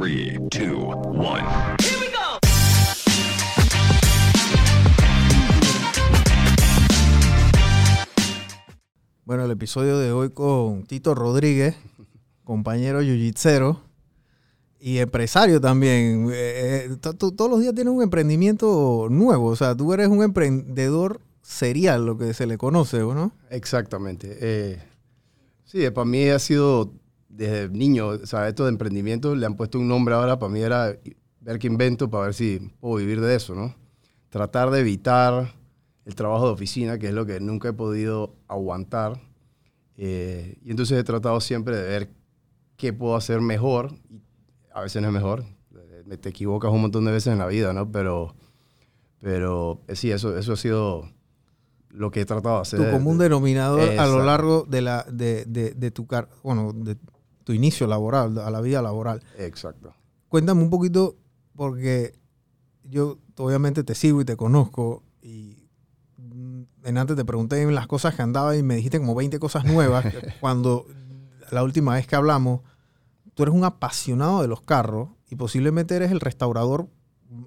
3, 2, 1. Bueno, el episodio de hoy con Tito Rodríguez, compañero yujitsero y empresario también. Eh, eh, todos los días tienes un emprendimiento nuevo, o sea, tú eres un emprendedor serial, lo que se le conoce, ¿o ¿no? Exactamente. Eh, sí, para mí ha sido desde niño, o sea, esto de emprendimiento le han puesto un nombre ahora, para mí era ver qué invento para ver si puedo vivir de eso, ¿no? Tratar de evitar el trabajo de oficina, que es lo que nunca he podido aguantar. Eh, y entonces he tratado siempre de ver qué puedo hacer mejor. Y a veces no es mejor, eh, te equivocas un montón de veces en la vida, ¿no? Pero, pero eh, sí, eso, eso ha sido lo que he tratado de hacer. Tu común denominador a lo largo de, la, de, de, de tu car bueno, de tu inicio laboral, a la vida laboral. Exacto. Cuéntame un poquito, porque yo obviamente te sigo y te conozco y en antes te pregunté las cosas que andaba y me dijiste como 20 cosas nuevas. cuando la última vez que hablamos, tú eres un apasionado de los carros y posiblemente eres el restaurador,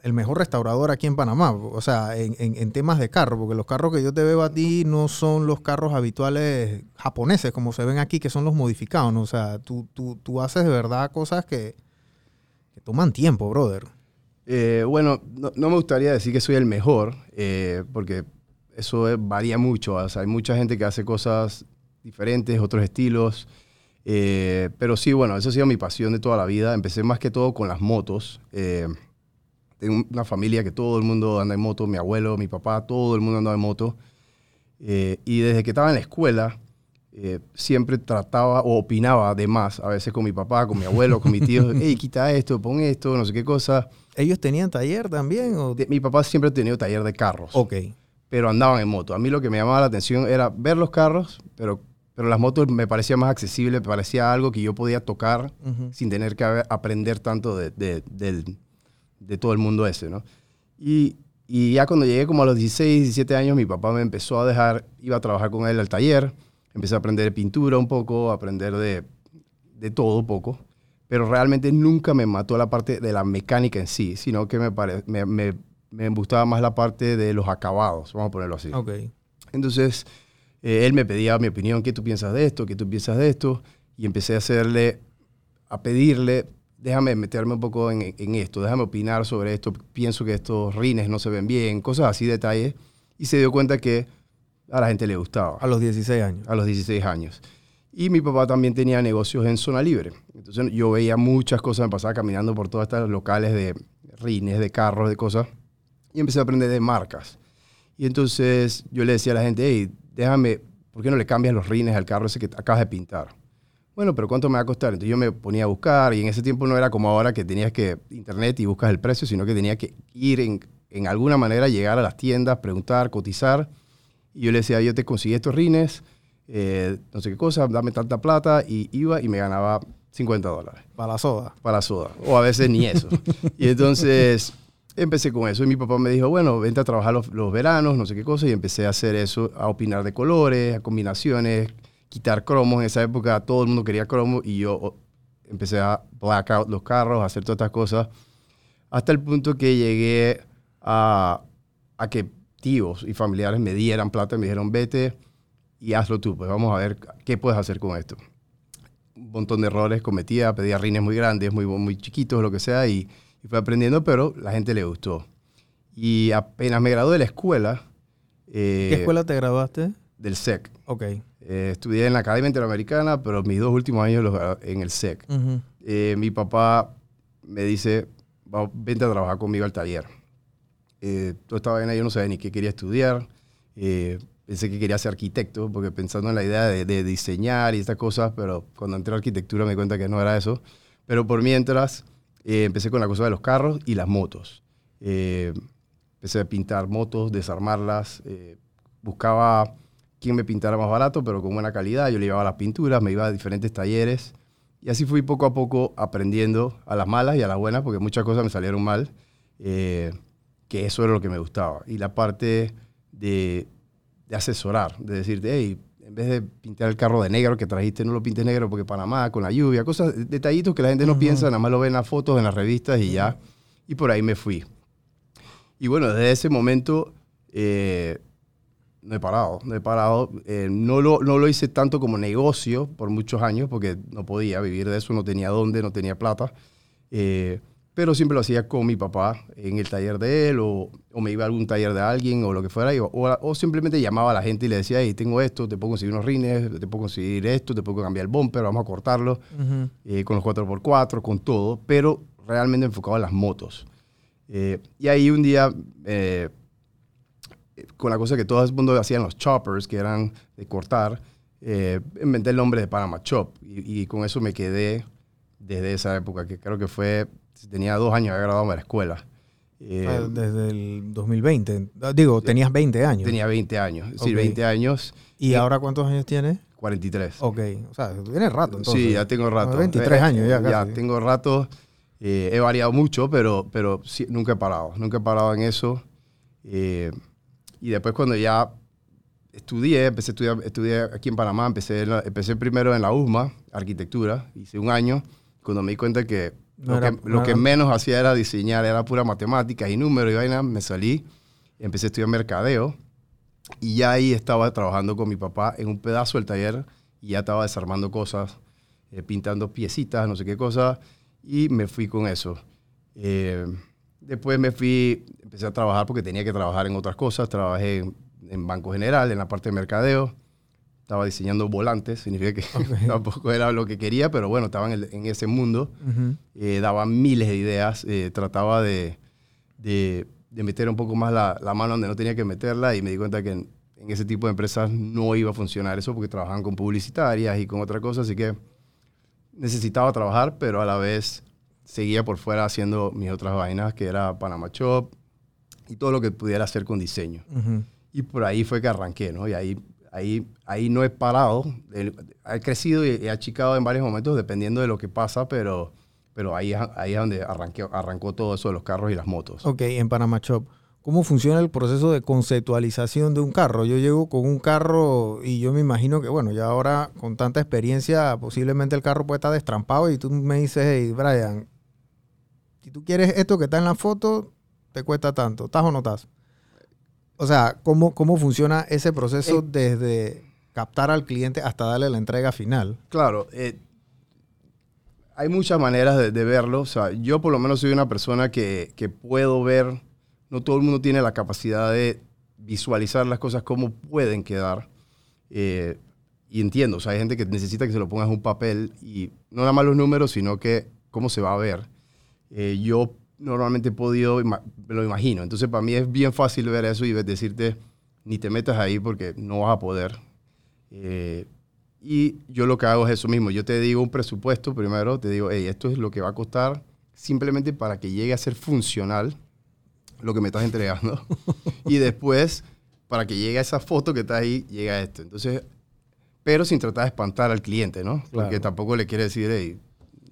el mejor restaurador aquí en Panamá. O sea, en, en- temas de carro, porque los carros que yo te veo a ti no son los carros habituales japoneses, como se ven aquí, que son los modificados. ¿no? O sea, tú, tú, tú haces de verdad cosas que, que toman tiempo, brother. Eh, bueno, no, me gustaría decir que soy el mejor, eh, porque eso es- varía mucho. O sea, hay mucha gente que hace cosas diferentes, otros estilos. Eh, pero sí, bueno, eso ha sido mi pasión de toda la vida. Empecé más que todo con las motos. Tengo una familia que todo el mundo anda en moto, mi abuelo, mi papá, todo el mundo andaba en moto. Eh, y desde que estaba en la escuela, eh, siempre trataba o opinaba de más, a veces con mi papá, con mi abuelo, con mi tío, hey, quita esto, pon esto, no sé qué cosa. ¿Ellos tenían taller también? O... De- mi papá siempre ha tenido taller de carros, Ok. pero andaban en moto. A mí lo que me llamaba la atención era ver los carros, pero, pero las motos me parecía más accesible, me parecía algo que yo podía tocar sin tener que aprender tanto de, de- del- de todo el mundo ese, ¿no? Y, y ya cuando llegué como a los 16, 17 años, mi papá me empezó a dejar, iba a trabajar con él al taller, empecé a aprender de pintura un poco, a aprender de, de todo un poco, pero realmente nunca me mató la parte de la mecánica en sí, sino que me, pare- me, me, me gustaba más la parte de los acabados, vamos a ponerlo así. Ok. Entonces, eh, él me pedía mi opinión, ¿qué tú piensas de esto? ¿Qué tú piensas de esto? Y empecé a hacerle, a pedirle, déjame meterme un poco en, en esto, déjame opinar sobre esto, pienso que estos rines no se ven bien, cosas así, detalles. Y se dio cuenta que a la gente le gustaba, A los 16 años. a los 16 años. Y mi papá también tenía negocios en zona libre. Entonces yo veía muchas cosas, me pasaba caminando por todas estas locales de rines, de carros, de cosas. Y empecé a aprender de marcas. Y entonces yo le decía a la gente, hey, déjame, ¿por qué no le cambias los rines al carro ese que acabas de pintar? Bueno, pero ¿cuánto me va a costar? Entonces yo me ponía a buscar y en ese tiempo no era como ahora que tenías que internet y buscas el precio, sino que tenía que ir en, en alguna manera, llegar a las tiendas, preguntar, cotizar. Y yo le decía, yo te conseguí estos rines, eh, no sé qué cosa, dame tanta plata. Y iba y me ganaba 50 dólares Para la soda. para soda. O a veces ni eso. y entonces empecé con eso. Y mi papá me dijo, bueno, vente a trabajar los, los veranos, no sé qué cosa. Y empecé a hacer eso, a opinar de colores, a combinaciones, quitar cromos. En esa época todo el mundo quería cromos y yo o, empecé a black out los carros, a hacer todas estas cosas. Hasta el punto que llegué a, a que tíos y familiares me dieran plata y me dijeron, vete y hazlo tú. Pues vamos a ver qué puedes hacer con esto un montón de errores cometía, pedía rines muy grandes, muy, muy chiquitos, lo que sea, y, y fue aprendiendo, pero la gente le gustó. Y apenas me gradué de la escuela, eh, ¿Qué escuela te graduaste? del SEC. Ok. Eh, estudié en la Academia Interamericana, pero mis dos últimos años los en el SEC. Ujú. Eh, mi papá me dice, "Va- vente a trabajar conmigo al taller. Eh, toda esta vaina yo no sabía ni qué quería estudiar. Eh, pensé que quería ser arquitecto, porque pensando en la idea de, de diseñar y estas cosas, pero cuando entré a arquitectura me di cuenta que no era eso. Pero por mientras, eh, empecé con la cosa de los carros y las motos. Eh, empecé a pintar motos, desarmarlas. buscaba quién me pintara más barato, pero con buena calidad. Yo le llevaba las pinturas, me iba a diferentes talleres. Y así fui poco a poco aprendiendo a las malas y a las buenas, porque muchas cosas me salieron mal, eh, que eso era lo que me gustaba. Y la parte de, de asesorar, de decirte, hey, en vez de pintar el carro de negro que trajiste, no lo pintes negro porque Panamá, con la lluvia, cosas, detallitos que la gente no piensa, nada más lo ve en las fotos, en las revistas y ya. Y por ahí me fui. Y bueno, desde ese momento eh, no he parado, no he parado. Eh, no, lo, no lo hice tanto como negocio por muchos años porque no podía vivir de eso, no tenía dónde, no tenía plata. Eh, pero siempre lo hacía con mi papá en el taller de él o, o me iba a algún taller de alguien o lo que fuera. o, o, simplemente llamaba a la gente y le decía, hey, tengo esto, te puedo conseguir unos rines, te puedo conseguir esto, te puedo cambiar el bumper, vamos a cortarlo eh, con los 4x4, con todo, pero realmente enfocado en las motos. Y ahí un día, con la cosa que todo el mundo hacían los choppers, que eran de cortar, inventé el nombre de Panama Chop y, y con eso me quedé desde esa época, que creo que fue tenía dos años, había graduado de la escuela. Eh, Desde el 2020. Ah, digo, tenías 20 años. Tenía 20 años, sí, 20 años. ¿Y eh, ahora cuántos años tienes? 43. Ok, o sea, tienes rato entonces. Sí, ya tengo rato. 23 años ya casi. Ya tengo rato. Eh, he variado mucho, pero, pero sí, nunca he parado. Nunca he parado en eso. Y después cuando ya estudié, empecé a estudiar, estudié aquí en Panamá, empecé, empecé primero en la USMA, arquitectura, hice un año, cuando me di cuenta que lo, que, menos hacía era diseñar, era pura matemática y números y vaina. Me salí, empecé a estudiar mercadeo y ya ahí estaba trabajando con mi papá en un pedazo del taller y ya estaba desarmando cosas, eh, pintando piecitas, no sé qué cosas, y me fui con eso. Eh, después me fui, empecé a trabajar porque tenía que trabajar en otras cosas. Trabajé en, en Banco General, en la parte de mercadeo. Estaba diseñando volantes, significa que tampoco era lo que quería, pero bueno, estaba en, ese mundo, eh, daba miles de ideas, eh, trataba de, de, meter un poco más la, la, mano donde no tenía que meterla y me di cuenta que en, ese tipo de empresas no iba a funcionar eso porque trabajaban con publicitarias y con otra cosa, así que necesitaba trabajar, pero a la vez seguía por fuera haciendo mis otras vainas, que era Panama Shop y todo lo que pudiera hacer con diseño. Y por ahí fue que arranqué, ¿no? Y ahí ahí, ahí no he parado. He crecido y he achicado en varios momentos dependiendo de lo que pasa, pero, pero ahí, ahí es donde arranqué, arrancó todo eso de los carros y las motos. Ok, en Panama Shop. ¿Cómo funciona el proceso de conceptualización de un carro? Yo llego con un carro y yo me imagino que, bueno, ya ahora con tanta experiencia, posiblemente el carro puede estar destrampado y tú me dices, hey, Brian, si tú quieres esto que está en la foto, te cuesta tanto. ¿Estás o no estás? O sea, ¿cómo, cómo funciona ese proceso eh, desde captar al cliente hasta darle la entrega final? Claro, eh, hay muchas maneras de, verlo. O sea, yo por lo menos soy una persona que, que, puedo ver, no todo el mundo tiene la capacidad de visualizar las cosas como pueden quedar. Eh, y entiendo, o sea, hay gente que necesita que se lo pongas en un papel y no nada más los números, sino que cómo se va a ver. Yo normalmente he podido, me lo imagino. Entonces, para mí es bien fácil ver eso y decirte, ni te metas ahí porque no vas a poder. Eh, y yo lo que hago es eso mismo. Yo te digo un presupuesto primero, te digo, hey, esto es lo que va a costar simplemente para que llegue a ser funcional lo que me estás entregando. y después, para que llegue a esa foto que está ahí, llega esto. Entonces, pero sin tratar de espantar al cliente, ¿no? Porque tampoco le quiere decir, hey,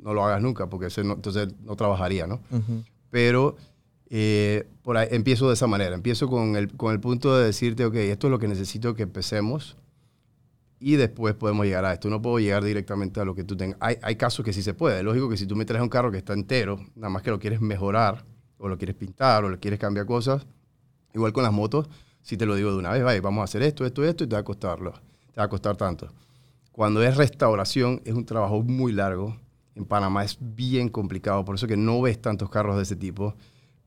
no lo hagas nunca, porque entonces no trabajaría, ¿no? pero eh, por ahí, empiezo de esa manera. Empiezo con el, con el punto de decirte, ok, esto es lo que necesito que empecemos y después podemos llegar a esto. No puedo llegar directamente a lo que tú tengas. Hay, hay casos que sí se puede. Lógico que si tú me traes un carro que está entero, nada más que lo quieres mejorar o lo quieres pintar o le quieres cambiar cosas, igual con las motos, si te lo digo de una vez, vaya, vamos a hacer esto, esto, esto y te va a costarlo. Te va a costar tanto. Cuando es restauración es un trabajo muy largo en Panamá es bien complicado, por eso que no ves tantos carros de ese tipo,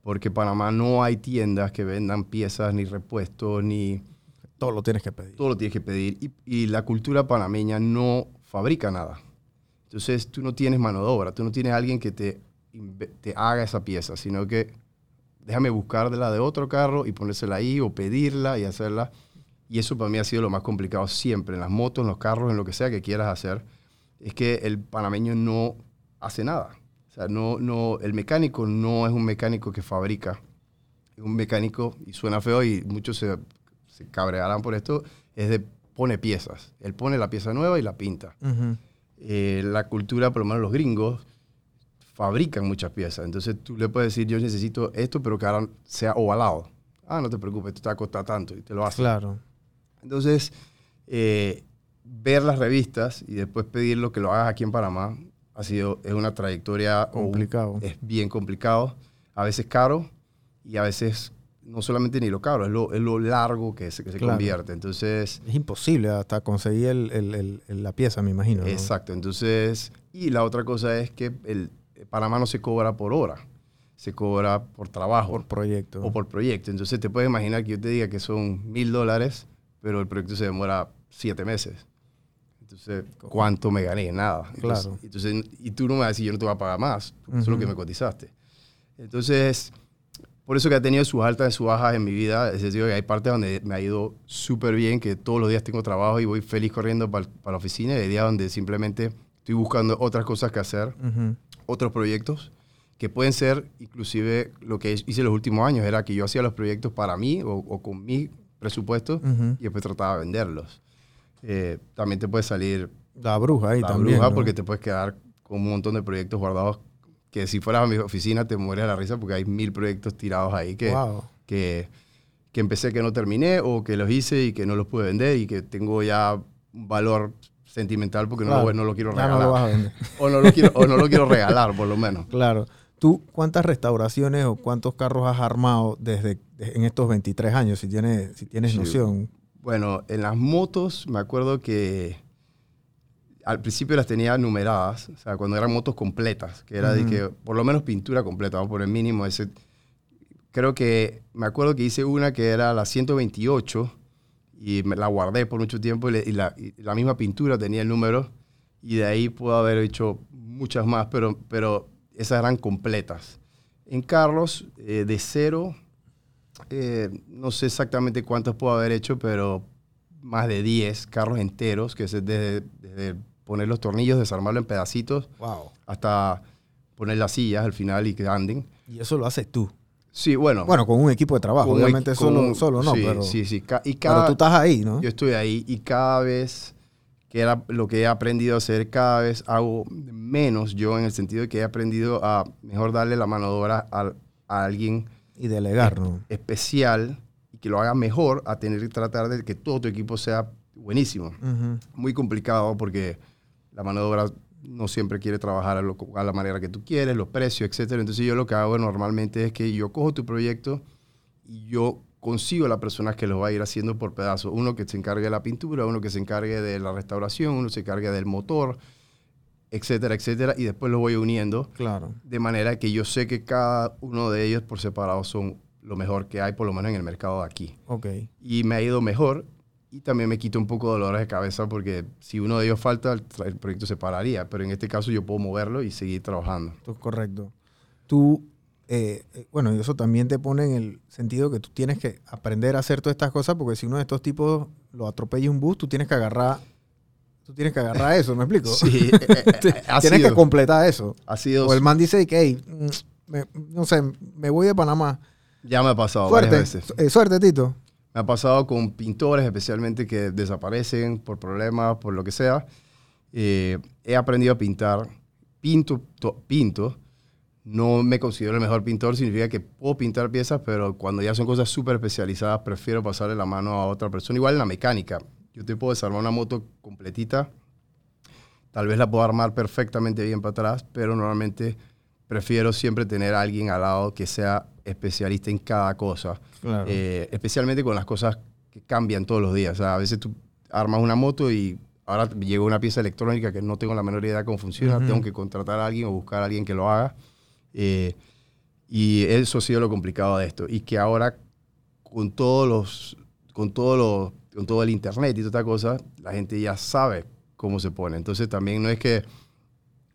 porque en Panamá no hay tiendas que vendan piezas, ni repuestos, ni... Todo lo tienes que pedir. Todo lo tienes que pedir. Y, y la cultura panameña no fabrica nada. Entonces tú no tienes mano de obra, tú no tienes alguien que te, te haga esa pieza, sino que déjame buscar de la de otro carro y ponérsela ahí o pedirla y hacerla. Y eso para mí ha sido lo más complicado siempre, en las motos, en los carros, en lo que sea que quieras hacer es que el panameño no hace nada. O sea, no, no, el mecánico no es un mecánico que fabrica. Es un mecánico, y suena feo y muchos se, se cabrearán por esto, es de pone piezas. Él pone la pieza nueva y la pinta. Eh, la cultura, por lo menos los gringos, fabrican muchas piezas. Entonces tú le puedes decir, yo necesito esto, pero que ahora sea ovalado. Ah, no te preocupes, esto te va a costar tanto y te lo hace. Claro. Entonces, eh, ver las revistas y después pedirlo que lo hagas aquí en Panamá ha sido, es una trayectoria o Complicado. es bien complicado, a veces caro y a veces no solamente ni lo caro, es lo, es lo largo que se, que se Claro. convierte. Entonces, Es imposible hasta conseguir el- el- el- el- la pieza, me imagino. ¿no? exacto. Entonces, y la otra cosa es que el Panamá no se cobra por hora, se cobra por trabajo Por proyecto. o por proyecto. Entonces, te puedes imaginar que yo te diga que son mil dólares, pero el proyecto se demora siete meses. Entonces, ¿cuánto me gané? Nada. Entonces, Claro. entonces, y tú no me vas a decir, yo no te voy a pagar más. Eso es lo que me cotizaste. Entonces, por eso que ha tenido sus altas y sus bajas en mi vida. Es decir, hay partes donde me ha ido súper bien, que todos los días tengo trabajo y voy feliz corriendo para la oficina. Y hay días donde simplemente estoy buscando otras cosas que hacer, Ujú. otros proyectos, que pueden ser inclusive lo que hice los últimos años, era que yo hacía los proyectos para mí o, o con mi presupuesto Ujú. y después trataba de venderlos. Eh, también te puede salir La bruja ahí la también. bruja ¿no? porque te puedes quedar con un montón de proyectos guardados que si fueras a mi oficina te mueres de la risa porque hay mil proyectos tirados ahí que, Wow. que, que empecé que no terminé o que los hice y que no los pude vender y que tengo ya un valor sentimental porque no, lo, no lo quiero regalar. no lo vas a vender. o, no lo quiero, o no lo quiero regalar por lo menos. Claro. ¿Tú cuántas restauraciones o cuántos carros has armado desde de- en estos 23 años, si tienes, si tienes Sí. noción? Bueno, en las motos me acuerdo que al principio las tenía numeradas, o sea, cuando eran motos completas, que era de Ujú. que por lo menos pintura completa, vamos por el mínimo ese. Creo que me acuerdo que hice una que era la 128 y me la guardé por mucho tiempo y, le- y la, y la misma pintura tenía el número y de ahí puedo haber hecho muchas más, pero, pero esas eran completas. En carros, eh, de cero, eh, no sé exactamente cuántos puedo haber hecho, pero más de 10 carros enteros, que es desde, desde poner los tornillos, desarmarlo en pedacitos, Wow. hasta poner las sillas al final y que anden. Y eso lo haces tú. Sí, bueno. Bueno, con un equipo de trabajo. Obviamente solo, solo no, sí, pero, Sí, sí. y pero cada, tú estás ahí, ¿no? yo estoy ahí y cada vez que era lo que he aprendido a hacer, cada vez hago menos yo en el sentido de que he aprendido a mejor darle la mano de obra a, a alguien Y delegar, ¿no? especial y que lo haga mejor a tener que tratar de que todo tu equipo sea buenísimo. Muy complicado porque la mano de obra no siempre quiere trabajar a, lo- a la manera que tú quieres, los precios, etc. Entonces yo lo que hago normalmente es que yo cojo tu proyecto y yo consigo a la persona que lo va a ir haciendo por pedazos. Uno que se encargue de la pintura, uno que se encargue de la restauración, uno se encargue del motor, etcétera, etcétera. Y después lo voy uniendo Claro. de manera que yo sé que cada uno de ellos por separado son lo mejor que hay, por lo menos en el mercado de aquí. Ok. Y me ha ido mejor y también me quito un poco de dolores de cabeza porque si uno de ellos falta, el proyecto se pararía. Pero en este caso yo puedo moverlo y seguir trabajando. Esto es correcto. Tú, eh, eh, bueno, y eso también te pone en el sentido que tú tienes que aprender a hacer todas estas cosas porque si uno de estos tipos lo atropella un bus, tú tienes que agarrar, tú tienes que agarrar eso, ¿me explico? Sí, eh, eh, tienes sido, que completar eso. ha sido- O el man dice que, hey, mm, me- no sé, me voy de Panamá. ya me ha pasado varias Suerte, veces. eh, suerte, Tito. Me ha pasado con pintores, especialmente que desaparecen por problemas, por lo que sea. Eh, he aprendido a pintar. Pinto, to- pinto. No me considero el mejor pintor, significa que puedo pintar piezas, pero cuando ya son cosas súper especializadas, prefiero pasarle la mano a otra persona. Igual en la mecánica. Yo te puedo desarmar una moto completita. Tal vez la puedo armar perfectamente bien para atrás, pero normalmente prefiero siempre tener a alguien al lado que sea especialista en cada cosa. Claro. Eh, especialmente con las cosas que cambian todos los días. O sea, a veces tú armas una moto y ahora llegó una pieza electrónica que no tengo la menor idea de cómo funciona, Ujú. tengo que contratar a alguien o buscar a alguien que lo haga. Eh, y eso ha sido lo complicado de esto. Y que ahora con todos los, con todo lo, con todo el internet y toda esta cosa, la gente ya sabe cómo se pone. Entonces también no es que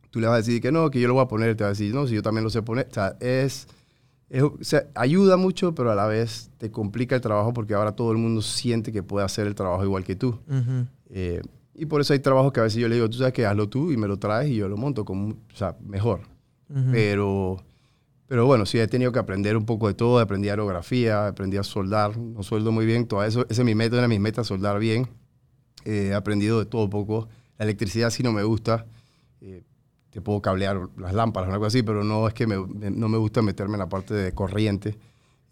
tú le vas a decir que no, que yo lo voy a poner, te vas a decir, no, si yo también lo sé poner. O sea, es, es- o sea, ayuda mucho, pero a la vez te complica el trabajo porque ahora todo el mundo siente que puede hacer el trabajo igual que tú. Ujú. Eh, y por eso hay trabajos que a veces yo le digo, tú sabes que hazlo tú y me lo traes y yo lo monto como, o sea, mejor. Ujú. Pero, pero bueno, sí he tenido que aprender un poco de todo. Aprendí aerografía, aprendí a soldar. No sueldo muy bien. Todo eso, ese es mi meta, una de mis metas, soldar bien. Eh, he aprendido de todo poco. La electricidad sí no me gusta. Eh, te puedo cablear las lámparas o algo así, pero no es que no me gusta meterme en la parte de corriente.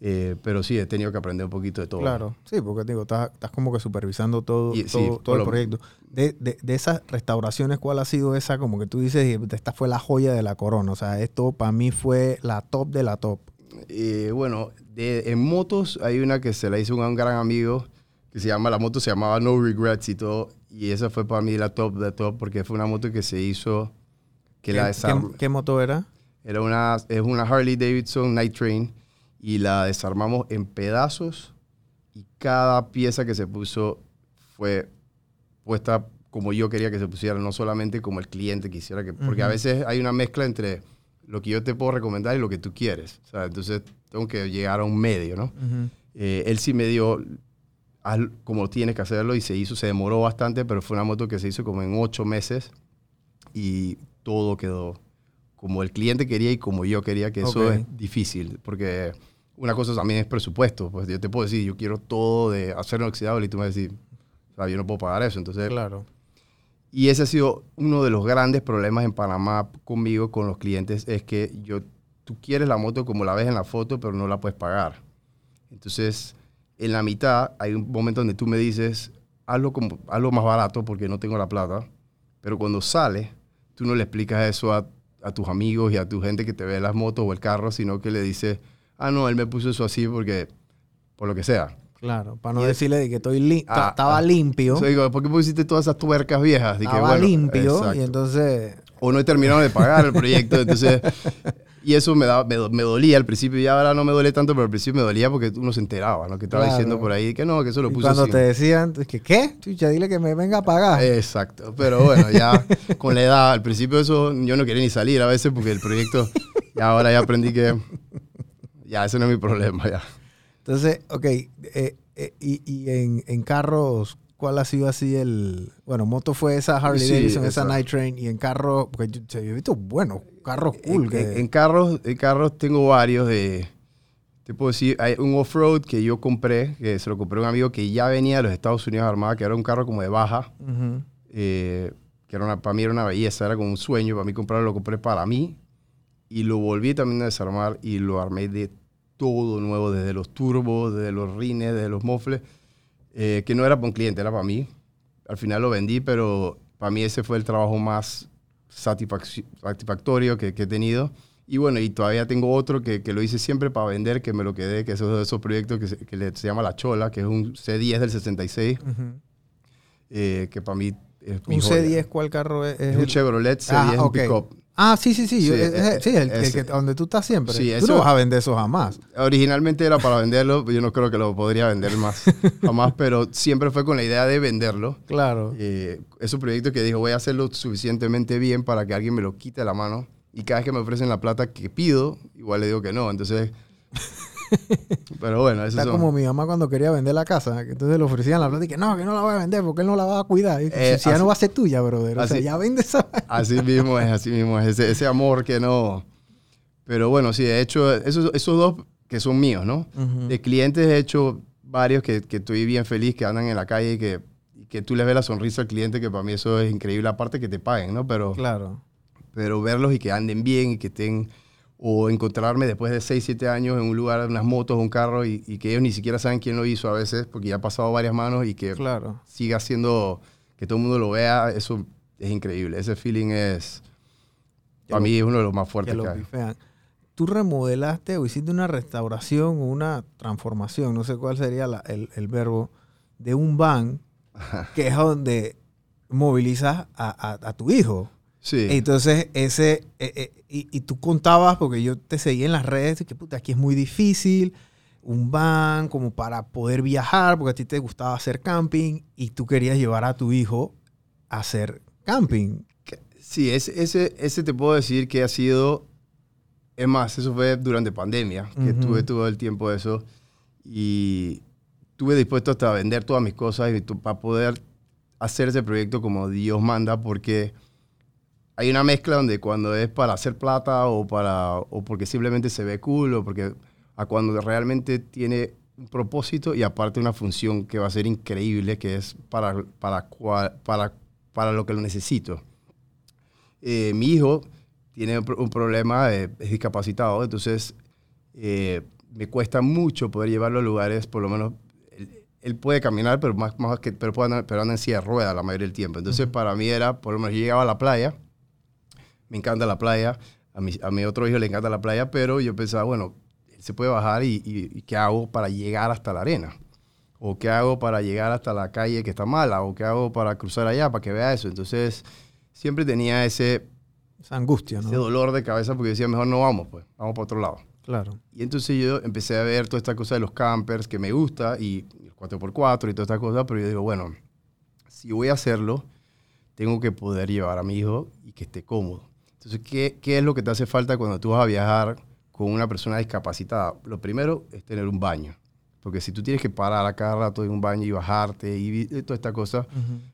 Eh, pero sí, he tenido que aprender un poquito de todo. Claro, sí, porque digo, estás, estás como que supervisando todo, Y- sí, todo, todo por el proyecto. De, de, de esas restauraciones, ¿cuál ha sido esa? Como que tú dices, esta fue la joya de la corona. O sea, esto para mí fue la top de la top. Eh, bueno, de- en motos hay una que se la hizo a un gran amigo que se llama, la moto se llamaba No Regrets y todo. Y esa fue para mí la top de top porque fue una moto que se hizo, que la ¿Qué, desarmó. qué- qué moto era? Era una, es una Harley Davidson Night Train y la desarmamos en pedazos y cada pieza que se puso fue puesta como yo quería que se pusiera, no solamente como el cliente quisiera que... Porque a Ujú. veces hay una mezcla entre lo que yo te puedo recomendar y lo que tú quieres. O sea, entonces tengo que llegar a un medio, ¿no? Ujú. Eh, él sí me dio haz como tienes que hacerlo y se hizo, se demoró bastante, pero fue una moto que se hizo como en ocho meses y todo quedó como el cliente quería y como yo quería, que eso Ok. es difícil, porque una cosa también es presupuesto, pues yo te puedo decir, yo quiero todo de acero inoxidable y tú me vas a decir, o sea, yo no puedo pagar eso, entonces... Claro. Y ese ha sido uno de los grandes problemas en Panamá conmigo, con los clientes, es que yo, tú quieres la moto como la ves en la foto, pero no la puedes pagar. Entonces, en la mitad hay un momento donde tú me dices, hazlo, como, hazlo más barato porque no tengo la plata, pero cuando sale, tú no le explicas eso a, a tus amigos y a tu gente que te ve las motos o el carro, sino que le dices, ah, no, él me puso eso así porque, por lo que sea. Claro, para no Y- decirle de que estoy li- Ah, estaba ah. limpio, Entonces digo, ¿por qué pusiste todas esas tuercas viejas? Y que, estaba bueno, limpio exacto. y entonces o no he terminado de pagar el proyecto. Entonces, y eso me, da, me, me dolía al principio y ahora no me duele tanto, pero al principio me dolía porque uno se enteraba, ¿no? Que estaba Claro. diciendo por ahí que no, que eso lo y puso cuando así. te decían que qué, chucha, dile que me venga a pagar. Exacto, pero bueno, ya con la edad, al principio eso yo no quería ni salir a veces porque el proyecto, ya ahora ya aprendí que ya ese no es mi problema ya. Entonces, ok, eh, eh, y, y en, en carros, ¿cuál ha sido así el... Bueno, moto fue esa Harley Sí, Davidson, esa esa. Night Train, y en carro, porque yo, yo he visto buenos carros cool. En, que- en- en carros, en carros tengo varios de, te puedo decir, hay un off-road que yo compré, que se lo compré a un amigo que ya venía de los Estados Unidos armado, que era un carro como de baja, eh, que era una, para mí era una belleza, era como un sueño, para mí comprarlo, lo compré para mí, y lo volví también a desarmar y lo armé de todo nuevo, desde los turbos, desde los rines, desde los mofles, eh, que no era para un cliente, era para mí. Al final lo vendí, pero para mí ese fue el trabajo más satisfac- satisfactorio que, que he tenido. Y bueno, y todavía tengo otro que, que lo hice siempre para vender, que me lo quedé, que es uno de esos proyectos que se, que le- se llama La Chola, que es un C10 del 66, Ujú. eh, que para mí es Un joya. C10, ¿cuál carro es? Es un el- Chevrolet C10, Ah, un ok. pickup. Ah, sí, sí, sí. yo- Sí, el, que, donde tú estás siempre. Sí, tú eso- no vas a vender eso jamás. Originalmente era para venderlo, yo no creo que lo podría vender más, jamás, pero siempre fue con la idea de venderlo. Claro. Eh, es un proyecto que dijo, voy a hacerlo suficientemente bien para que alguien me lo quite de la mano. Y cada vez que me ofrecen la plata que pido, igual le digo que no. Entonces, pero bueno, eso Está son... como mi mamá cuando quería vender la casa, entonces le ofrecían la plata y que no, que no la voy a vender porque él no la va a cuidar. Y, Eh, si, si ya así- no va a ser tuya, brother. O sea, así- ya vende esa. Así mismo es, así mismo es. Ese, ese amor que no... Pero bueno, sí, he hecho esos, esos dos que son míos, ¿no? Ujú. De clientes he hecho varios que, que estoy bien feliz, que andan en la calle y que, que tú les ves la sonrisa al cliente, que para mí eso es increíble, aparte que te paguen, ¿no? Pero, Claro. pero verlos y que anden bien y que estén, o encontrarme después de 6, 7 años en un lugar, unas motos, un carro, y, y que ellos ni siquiera saben quién lo hizo a veces, porque ya ha pasado varias manos y que Claro. siga siendo, que todo el mundo lo vea, eso es increíble. Ese feeling es, Que para mí es uno de los más Que fuertes que, lo hay. bifean. Tú remodelaste o hiciste una restauración o una transformación, no sé cuál sería la- el, el verbo, de un van que es donde movilizas a, a- a tu hijo. Sí. Entonces, ese, eh, eh, y, y tú contabas, porque yo te seguí en las redes, que puta, aquí es muy difícil, un van como para poder viajar, porque a ti te gustaba hacer camping, y tú querías llevar a tu hijo a hacer camping. Sí, ese, ese, ese te puedo decir que ha sido, es más, eso fue durante pandemia, que tuve todo el tiempo eso, y estuve dispuesto hasta a vender todas mis cosas y para poder hacer ese proyecto como Dios manda, porque hay una mezcla donde cuando es para hacer plata o, para, o porque simplemente se ve cool o porque a cuando realmente tiene un propósito y aparte una función que va a ser increíble, que es para, para, para, para lo que lo necesito. Eh, mi hijo tiene un, pro- un problema, eh, es discapacitado, entonces eh, me cuesta mucho poder llevarlo a lugares, por lo menos él, él puede caminar, pero más, más que pero, puede andar, pero anda en silla de ruedas la mayoría del tiempo. Entonces, para mí era, por lo menos yo llegaba a la playa, me encanta la playa, a mi, a mi otro hijo le encanta la playa, pero yo pensaba, bueno, él se puede bajar y, y- y ¿qué hago para llegar hasta la arena? ¿O qué hago para llegar hasta la calle que está mala? ¿O qué hago para cruzar allá para que vea eso? Entonces, siempre tenía ese, Esa angustia, ese ¿no? dolor de cabeza porque decía, mejor no vamos, pues, vamos para otro lado. Claro. Y entonces yo empecé a ver toda esta cosa de los campers que me gusta y el 4x4 y toda esta cosa, pero yo digo, bueno, si voy a hacerlo, tengo que poder llevar a mi hijo y que esté cómodo. Entonces, ¿qué, qué es lo que te hace falta cuando tú vas a viajar con una persona discapacitada? Lo primero es tener un baño. Porque si tú tienes que parar a cada rato en un baño y bajarte y vi- toda esta cosa,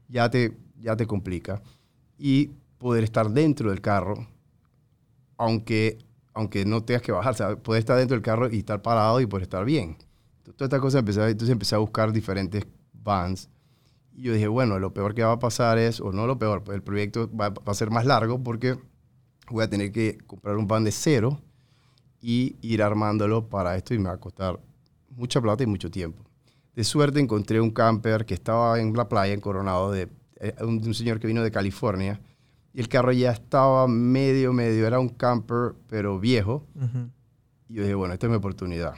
ya te, ya te complica. Y poder estar dentro del carro, aunque, aunque no tengas que bajar, o sea, poder estar dentro del carro y estar parado y poder estar bien. Toda esta cosa empecé, entonces empecé a buscar diferentes vans. Y yo dije, bueno, lo peor que va a pasar es, o no lo peor, pues el proyecto va, va a ser más largo porque voy a tener que comprar un van de cero y ir armándolo para esto y me va a costar mucha plata y mucho tiempo. De suerte encontré un camper que estaba en la playa en Coronado de, eh, un, de un señor que vino de California y el carro ya estaba medio, medio, era un camper pero viejo y yo dije, bueno, esta es mi oportunidad.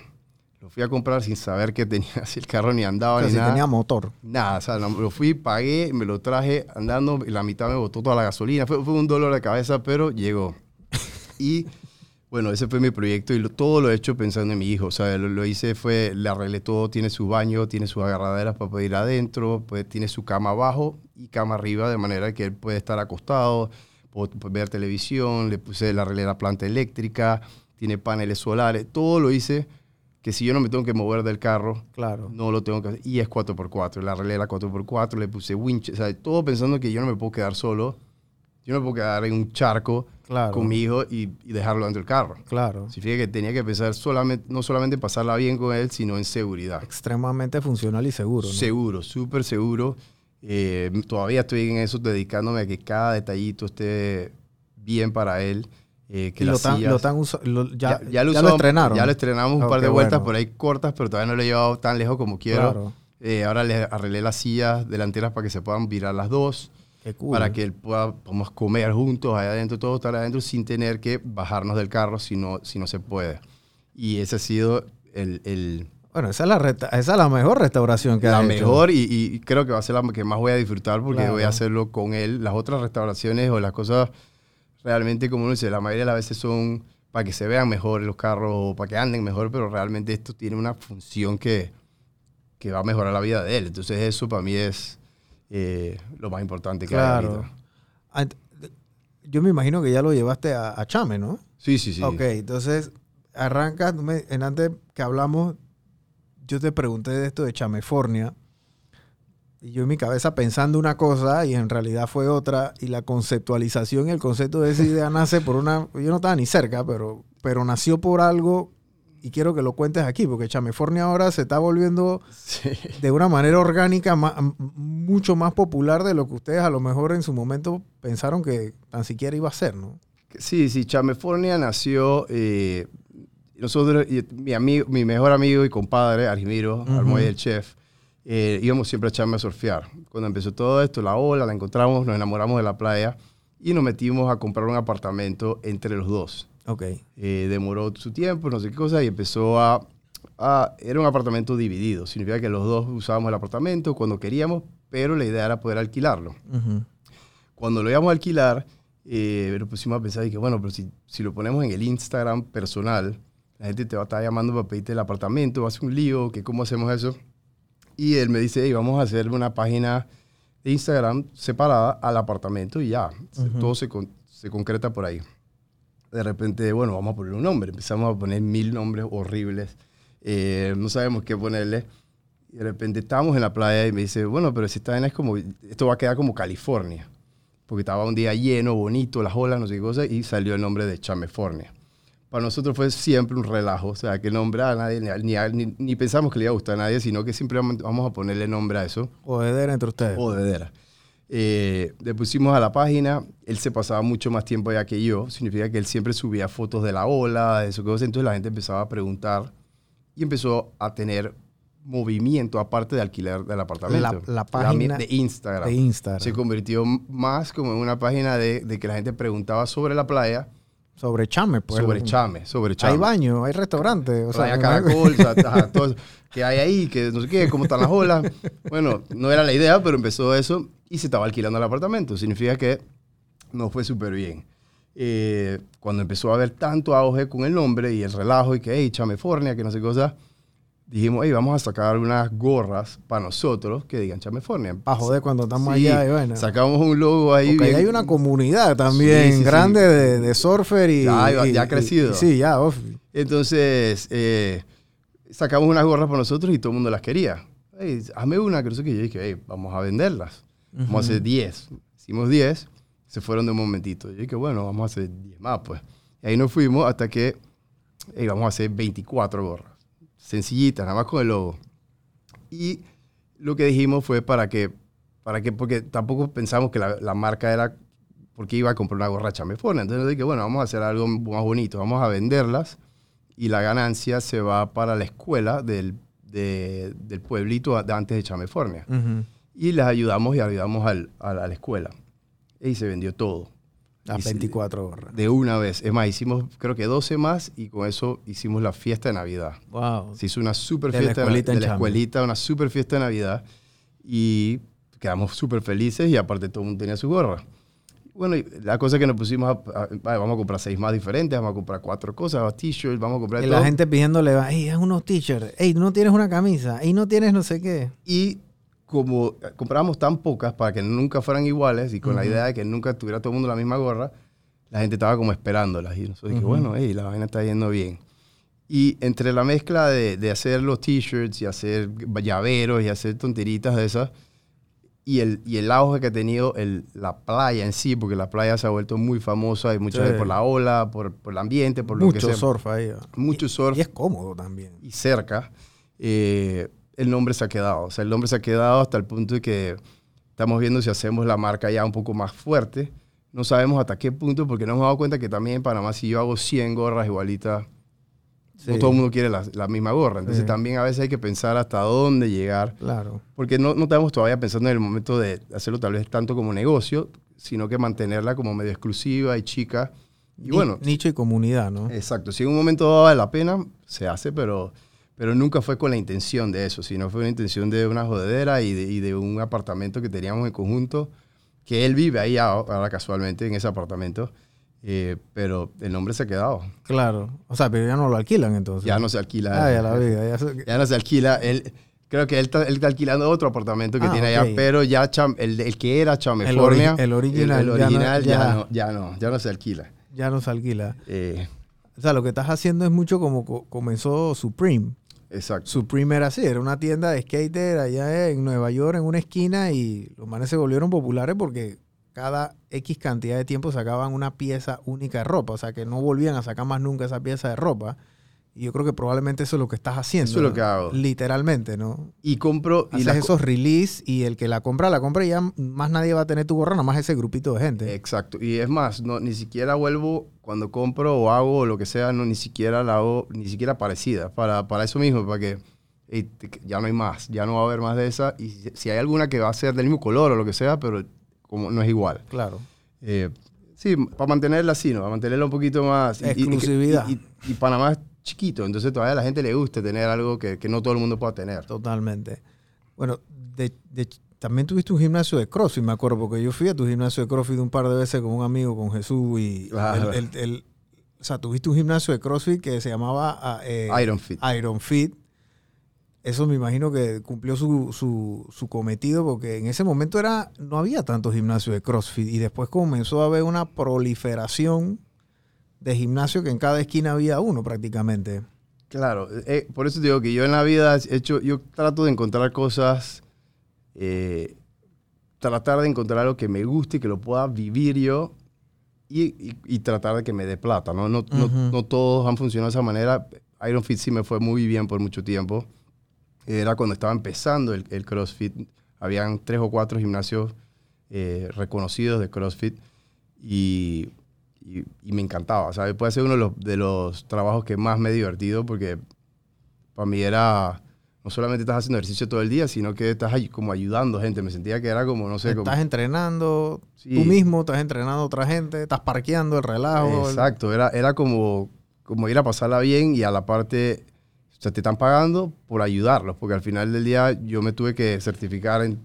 Lo fui a comprar sin saber que tenía, si el carro ni andaba O sea, ni si nada. tenía motor. Nada, o sea, no, lo fui, pagué, me lo traje andando y la mitad me botó toda la gasolina. Fue, fue un dolor de cabeza, pero llegó. Y bueno, ese fue mi proyecto y lo- todo lo he hecho pensando en mi hijo. O sea, lo, lo hice, fue, le arreglé todo, tiene su baño, tiene sus agarraderas para poder ir adentro, pues, tiene su cama abajo y cama arriba, de manera que él puede estar acostado, puede, puede ver televisión, le puse, le arreglé la planta eléctrica, tiene paneles solares, todo lo hice que si yo no me tengo que mover del carro, Claro. no lo tengo que hacer. Y es 4x4. Le arreglé la 4x4, le puse winch. O sea, todo pensando que yo no me puedo quedar solo. Yo no me puedo quedar en un charco Claro. con mi hijo y, y dejarlo dentro del carro. Claro. Significa que tenía que pensar solamente, no solamente en pasarla bien con él, sino en seguridad. Extremadamente funcional y seguro. ¿no? Seguro, súper seguro. Eh, todavía estoy en eso, dedicándome a que cada detallito esté bien para él. Eh, que lo las tan, sillas- lo tan usa- lo- ya, ya, ya lo lo, usamos- estrenaron. Ya lo estrenamos un Oh, par de vueltas bueno. por ahí cortas, pero todavía no lo he llevado tan lejos como quiero. Claro. Eh, ahora le arreglé las sillas delanteras para que se puedan virar las dos, Qué cool. para que él pueda, podamos comer juntos allá adentro, todo estar adentro sin tener que bajarnos del carro si no, si no se puede. Y ese ha sido el, el- Bueno, esa es la, esa es la mejor restauración que la has hecho. mejor y, y creo que va a ser la que más voy a disfrutar porque Claro. voy a hacerlo con él. Las otras restauraciones o las cosas realmente, como uno dice, la mayoría de las veces son para que se vean mejor los carros o para que anden mejor, pero realmente esto tiene una función que, que va a mejorar la vida de él. Entonces eso para mí es eh, lo más importante que hay Claro. ahorita. Ant- Yo me imagino que ya lo llevaste a, a Chame, ¿no? Sí, sí, sí. Ok, entonces arranca, tú me- en antes que hablamos, yo te pregunté de esto de Chamefornia. Y yo en mi cabeza pensando una cosa y en realidad fue otra. Y la conceptualización y el concepto de esa idea nace por una. Yo no estaba ni cerca, pero, pero nació por algo. Y quiero que lo cuentes aquí, porque Chamefornia ahora se está volviendo Sí. de una manera orgánica mucho más popular de lo que ustedes a lo mejor en su momento pensaron que tan siquiera iba a ser, ¿no? Sí, sí, Chamefornia nació. eh, nosotros, mi, amigo, mi mejor amigo y compadre, Argimiro, Ujú. Armoy el chef, eh, íbamos siempre a Chame a surfear. Cuando empezó todo esto, la ola, la encontramos, nos enamoramos de la playa y nos metimos a comprar un apartamento entre los dos. Ok. Eh, demoró su tiempo, no sé qué cosa, y empezó a, a- Era un apartamento dividido. Significa que los dos usábamos el apartamento cuando queríamos, pero la idea era poder alquilarlo Ujú. cuando lo íbamos a alquilar, eh, nos pusimos a pensar y que, bueno, pero si, si lo ponemos en el Instagram personal, la gente te va a estar llamando para pedirte el apartamento, va a ser un lío, que cómo hacemos eso. Y él me dice, hey, vamos a hacer una página de Instagram separada al apartamento y ya, se- Ujú. todo se, con- se concreta por ahí. De repente, bueno, vamos a poner un nombre. Empezamos a poner mil nombres horribles. Eh, no sabemos qué ponerle. Y de repente estábamos en la playa y me dice, bueno, pero si esta vaina es como, esto va a quedar como California. Porque estaba un día lleno, bonito, las olas, no sé qué cosa, y salió el nombre de Chamefornia. Para nosotros fue siempre un relajo, o sea, que nombre a nadie, ni, ni, ni- pensamos que le iba a gustar a nadie, sino que simplemente vamos a ponerle nombre a eso. Jodedera entre ustedes. Jodedera. Eh, le pusimos a la página, él se pasaba mucho más tiempo allá que yo, significa que él siempre subía fotos de la ola, de eso, cosas, entonces la gente empezaba a preguntar y empezó a tener movimiento aparte de alquiler del apartamento. La- la página de Instagram. de Instagram. Se convirtió más como en una página de, de que la gente preguntaba sobre la playa, Sobre Chame, pues. sobre Chame, sobre Chame. Hay baño, hay restaurante. O sea, no- Caracol, o sea, ajá, todo eso, que hay ahí, que no sé qué, cómo están las olas. Bueno, no era la idea, pero empezó eso y se estaba alquilando el apartamento. Significa que nos fue súper bien. Eh, cuando empezó a haber tanto auge con el nombre y el relajo y que, hey, Chamefornia, que no sé qué cosa, dijimos, hey, vamos a sacar unas gorras para nosotros que digan Chamefornia. Pa' joder cuando estamos Sí, allá y bueno. Sacamos un logo ahí. Porque ahí hay una comunidad también Sí, sí, sí. grande De, de surfer y... Ya, y- ya ha crecido. y- sí, ya. uf. Entonces, eh, sacamos unas gorras para nosotros y todo el mundo las quería. Hey, hazme una, que sé qué. Yo dije, hey, vamos a venderlas. Vamos a hacer 10. Hicimos 10, se fueron de un momentito. Yo dije, bueno, vamos a hacer 10 más, pues. Y ahí nos fuimos hasta que hey, vamos a hacer 24 gorras. Sencillitas, nada más con el logo. Y lo que dijimos fue para que, para que porque tampoco pensamos que la, la marca era porque iba a comprar una gorra chamefornia. Entonces dije, bueno, vamos a hacer algo más bonito, vamos a venderlas y la ganancia se va para la escuela del, de- del pueblito de antes de Chamefornia. Y les ayudamos y ayudamos al- a la escuela. Y se vendió todo. Las Y se- 24 horas. De una vez. Es más, hicimos creo que 12 más y con eso hicimos la fiesta de Navidad. Wow. Se hizo una super De la fiesta de, escuelita de la escuelita, una super fiesta de Navidad. Y quedamos súper felices y aparte todo el mundo tenía su gorra. Bueno, la cosa que nos pusimos, a, a- vamos a comprar seis más diferentes, vamos a comprar cuatro cosas, t-shirts, vamos a comprar Y todo. la gente pidiéndole, hey, haz unos t-shirts. Hey, no tienes una camisa. Hey, no tienes no sé qué. Y como compramos tan pocas para que nunca fueran iguales y con la idea de que nunca tuviera todo el mundo la misma gorra, la gente estaba como esperándolas. Y nosotros dije, bueno, hey, la vaina está yendo bien. Y entre la mezcla de, de hacer los t-shirts y hacer llaveros y hacer tonteritas de esas, y el, y el auge que ha tenido el, la playa en sí, porque la playa se ha vuelto muy famosa y muchas Sí. veces por la ola, por, por el ambiente, por lo que Mucho sea. surf ahí. Mucho surf Y es cómodo también. y cerca, eh, el nombre se ha quedado. O sea, el nombre se ha quedado hasta el punto de que estamos viendo si hacemos la marca ya un poco más fuerte. No sabemos hasta qué punto, porque nos hemos dado cuenta que también en Panamá, si yo hago 100 gorras igualitas, no todo el mundo quiere la, la misma gorra. Entonces Sí. también a veces hay que pensar hasta dónde llegar, Claro. porque no, no estamos todavía pensando en el momento de hacerlo tal vez tanto como negocio, sino que mantenerla como medio exclusiva y chica. Y bueno, Nicho y comunidad, ¿no? Exacto, si en un momento vale la pena, se hace, pero, pero nunca fue con la intención de eso, sino fue una intención de una jodedera y de, y de un apartamento que teníamos en conjunto, que él vive ahí ahora casualmente en ese apartamento, eh, pero el nombre se ha quedado. Claro. O sea, pero ya no lo alquilan entonces. Ya no se alquila. Ay, a la vida. Ya se- Ya no se alquila. Él, creo que él está, él está alquilando otro apartamento que Ah, tiene ok. allá, pero ya Cham- el, el que era Chamefornia, el original, el, ya no- original ya, ya- no, ya no, ya no se alquila. ya no se alquila. Eh, O sea, lo que estás haciendo es mucho como co- comenzó Supreme. Exacto. Supreme era así, era una tienda de skater allá en Nueva York, en una esquina, y los manes se volvieron populares porque cada X cantidad de tiempo sacaban una pieza única de ropa. O sea, que no volvían a sacar más nunca esa pieza de ropa. Y yo creo que probablemente eso es lo que estás haciendo. Eso es lo que hago. Literalmente, ¿no? Y compro... y Haces las co- esos release y el que la compra, la compra y ya más nadie va a tener tu gorra, nada más ese grupito de gente. Exacto. Y es más, no, ni siquiera vuelvo cuando compro o hago o lo que sea, no, ni siquiera la hago, ni siquiera parecida. Para, para eso mismo, para que ya no hay más, ya no va a haber más de esa. Y si, si hay alguna que va a ser del mismo color o lo que sea, pero como no es igual. Claro. Eh, sí, para mantenerla así, ¿no? Para mantenerla un poquito más. y- y- y- Exclusividad. Y, y Panamá es chiquito, entonces todavía a la gente le gusta tener algo que, que no todo el mundo pueda tener. Totalmente. Bueno, de- de- también tuviste un gimnasio de CrossFit, me acuerdo, porque yo fui a tu gimnasio de CrossFit un par de veces con un amigo, con Jesús, y Claro. el- el- el- o sea, tuviste un gimnasio de CrossFit que se llamaba ah, eh, Iron Fit. Iron Fit. Eso me imagino que cumplió su, su, su cometido, porque en ese momento era no había tantos gimnasios de CrossFit, y después comenzó a haber una proliferación de gimnasio que en cada esquina había uno prácticamente. Claro, eh, por eso te digo que yo en la vida he hecho, yo trato de encontrar cosas, eh, tratar de encontrar algo que me guste y que lo pueda vivir yo y, y- y tratar de que me dé plata, ¿no? No, no- todos han funcionado de esa manera. Iron Fit sí me fue muy bien por mucho tiempo. Era cuando estaba empezando el, el CrossFit. Habían tres o cuatro gimnasios eh, reconocidos de CrossFit y, y- y me encantaba. O sea, puede ser uno de los, de los trabajos que más me he divertido porque para mí era, no solamente estás haciendo ejercicio todo el día, sino que estás como ayudando gente. Me sentía que era como, no sé, como... Estás entrenando Sí. tú mismo, estás entrenando a otra gente, estás parqueando el relajo. el- Exacto, era, era como, como ir a pasarla bien y a la parte, o sea, te están pagando por ayudarlos, porque al final del día yo me tuve que certificar en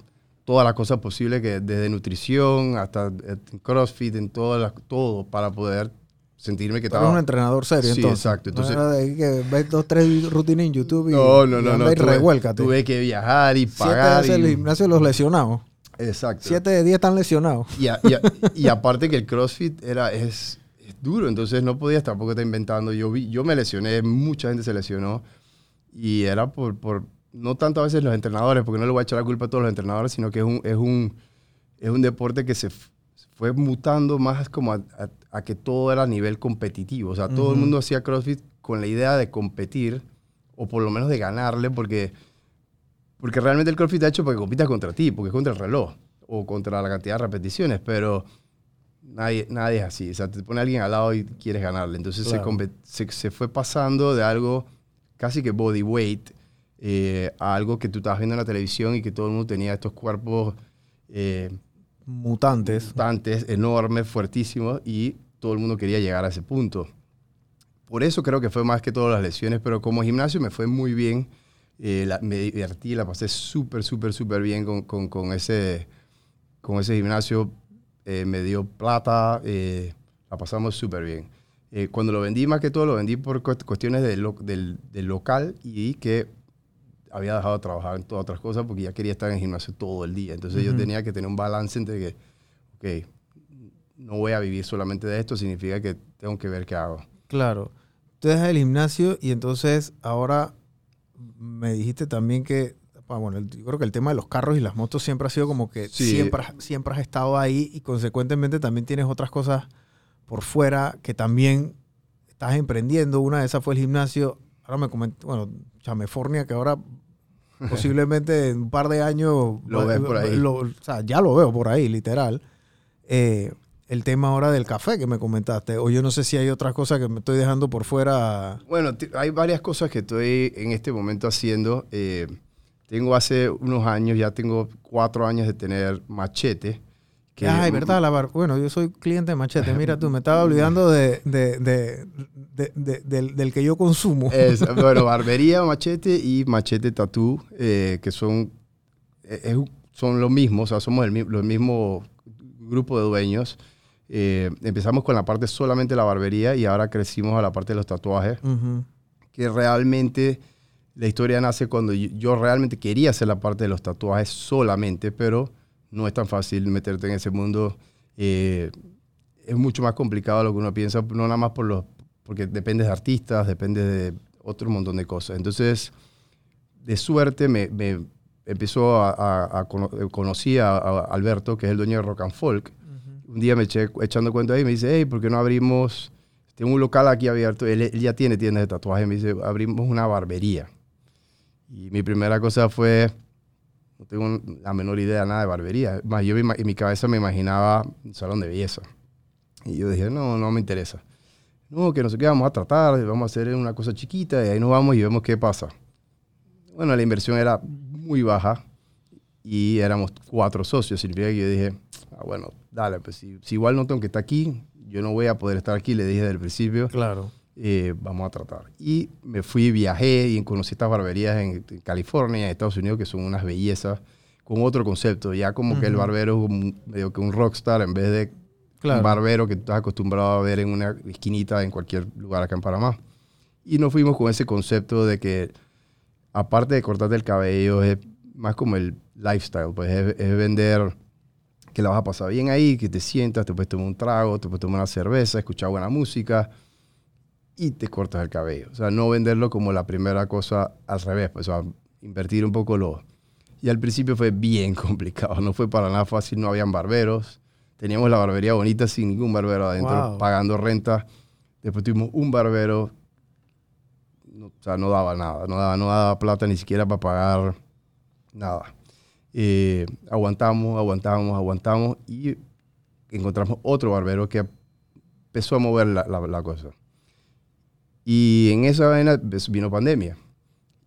todas las cosas posibles, que desde nutrición hasta eh, CrossFit, en todas las, todo, para poder sentirme que Tú eres un estaba... entrenador serio, Sí, entonces. exacto, entonces- No de que ves dos, tres rutinas en YouTube y, No, no, no, no. y Tuve, tuve que viajar y Siete pagar. el y- gimnasio de los lesionados. exacto. Siete de diez están lesionados. Y, a- y a- y aparte que el CrossFit era, es, es duro, entonces no podías tampoco estar inventando. Yo, vi, yo me lesioné, mucha gente se lesionó y era por, por, no tanto a veces los entrenadores, porque no le voy a echar la culpa a todos los entrenadores, sino que es un, es un, es un deporte que se fue mutando más como a, a- a que todo era a nivel competitivo. O sea, todo el mundo hacía CrossFit con la idea de competir o por lo menos de ganarle, porque, porque realmente el CrossFit está hecho para que compitas contra ti, porque es contra el reloj o contra la cantidad de repeticiones, pero nadie, nadie es así. O sea, te pone alguien al lado y quieres ganarle. Entonces Claro. se, se fue pasando de algo casi que body weight eh, a algo que tú estabas viendo en la televisión y que todo el mundo tenía estos cuerpos eh, Mutantes. mutantes, enormes, fuertísimos y todo el mundo quería llegar a ese punto. Por eso creo que fue más que todas las lesiones, pero como gimnasio me fue muy bien. eh, la- me divertí, la pasé súper, súper, súper bien con, con- con ese, con ese gimnasio. eh, me dio plata, eh, la pasamos súper bien. Eh, cuando lo vendí, más que todo, lo vendí por cuest- cuestiones lo- del- del local y que había dejado de trabajar en todas otras cosas porque ya quería estar en el gimnasio todo el día. Entonces yo Ujú. tenía que tener un balance entre que, ok, no voy a vivir solamente de esto, significa que tengo que ver qué hago. Claro. Tú dejas el gimnasio y entonces ahora me dijiste también que, ah, bueno, yo creo que el tema de los carros y las motos siempre ha sido como que Sí. siempre, has- siempre has estado ahí y consecuentemente también tienes otras cosas por fuera que también estás emprendiendo. Una de esas fue el gimnasio. Ahora me comentó, bueno, Chamefornia, que ahora posiblemente en un par de años Lo ves por ahí. lo- o sea, ya lo veo por ahí, literal. Eh, el tema ahora del café que me comentaste, o yo no sé si hay otras cosas que me estoy dejando por fuera. Bueno, hay varias cosas que estoy en este momento haciendo. Eh, tengo hace unos años, ya tengo cuatro años de tener machete. Que- Ay, verdad, la bar- Bueno, yo soy cliente de Machete. Mira tú, me estaba olvidando de, de- de- de- de- del, del que yo consumo. Es, bueno, barbería, machete y machete tatú, eh, que son, eh, son lo mismo, o sea, somos el, los mismo grupo de dueños. Eh, empezamos con la parte solamente de la barbería y ahora crecimos a la parte de los tatuajes, Ujú. que realmente la historia nace cuando yo, yo realmente quería hacer la parte de los tatuajes solamente, pero no es tan fácil meterte en ese mundo. Eh, es mucho más complicado de lo que uno piensa, no nada más por los, porque depende de artistas, depende de otro montón de cosas. Entonces, de suerte me, me empezó a, a- a cono- conocí a, a Alberto, que es el dueño de Rock and Folk. Un día me eché echando cuenta ahí y me dice, hey, ¿por qué no abrimos? Tengo un local aquí abierto. Él, él ya tiene tiendas de tatuajes. Me dice, abrimos una barbería. Y mi primera cosa fue, no tengo la menor idea nada de barbería. Más, yo en mi cabeza me imaginaba un salón de belleza. Y yo dije, no, no me interesa. No, que no sé qué, vamos a tratar, vamos a hacer una cosa chiquita y ahí nos vamos y vemos qué pasa. Bueno, la inversión era muy baja y éramos cuatro socios. Significa que yo dije, ah, bueno, dale, pues si, si igual no tengo que estar aquí, yo no voy a poder estar aquí, le dije desde el principio Claro. Eh, vamos a tratar. Y me fui, viajé y conocí estas barberías en, California, en Estados Unidos, que son unas bellezas, con otro concepto. Ya como que el barbero es un- medio que un rockstar en vez de Claro. un barbero que tú estás acostumbrado a ver en una esquinita en cualquier lugar acá en Panamá. Y nos fuimos con ese concepto de que, aparte de cortarte el cabello, es más como el lifestyle, pues es, es vender que la vas a pasar bien ahí, que te sientas, te puedes tomar un trago, te puedes tomar una cerveza, escuchar buena música y te cortas el cabello. O sea, no venderlo como la primera cosa al revés, pues, o sea, invertir un poco lo... Y al principio fue bien complicado, no fue para nada fácil, no habían barberos. Teníamos la barbería bonita sin ningún barbero adentro, Wow. pagando renta. Después tuvimos un barbero, no, o sea, no daba nada, no daba, no daba plata ni siquiera para pagar nada. Eh, aguantamos, aguantamos, aguantamos y encontramos otro barbero que empezó a mover la, la- la cosa. Y en esa vaina vino pandemia.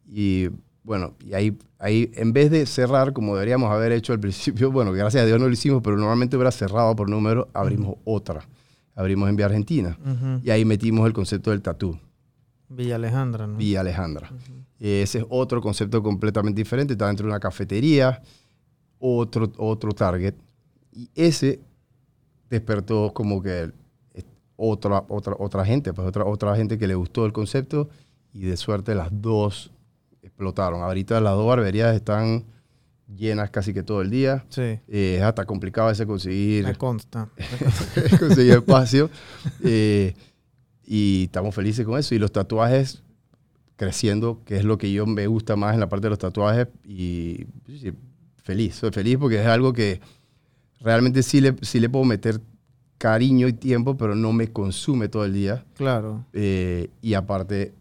Y bueno, y ahí, ahí en vez de cerrar como deberíamos haber hecho al principio, bueno, gracias a Dios no lo hicimos, pero normalmente hubiera cerrado por número, abrimos otra. Abrimos en Vía Argentina. Ujú. Y ahí metimos el concepto del tatú, Villa Alejandra, ¿no? Villa Alejandra. Ese es otro concepto completamente diferente. Está dentro de una cafetería, otro, otro target. Y ese despertó como que eh, otra, otra, otra gente, pues otra, otra gente que le gustó el concepto y de suerte las dos explotaron. Ahorita las dos barberías están llenas casi que todo el día. Sí. Eh, es hasta complicado ese conseguir, Me consta. conseguir espacio. Eh, y estamos felices con eso. Y los tatuajes creciendo, que es lo que yo me gusta más en la parte de los tatuajes. Y feliz, soy feliz porque es algo que realmente sí le, sí le puedo meter cariño y tiempo, pero no me consume todo el día. Claro. Eh, y aparte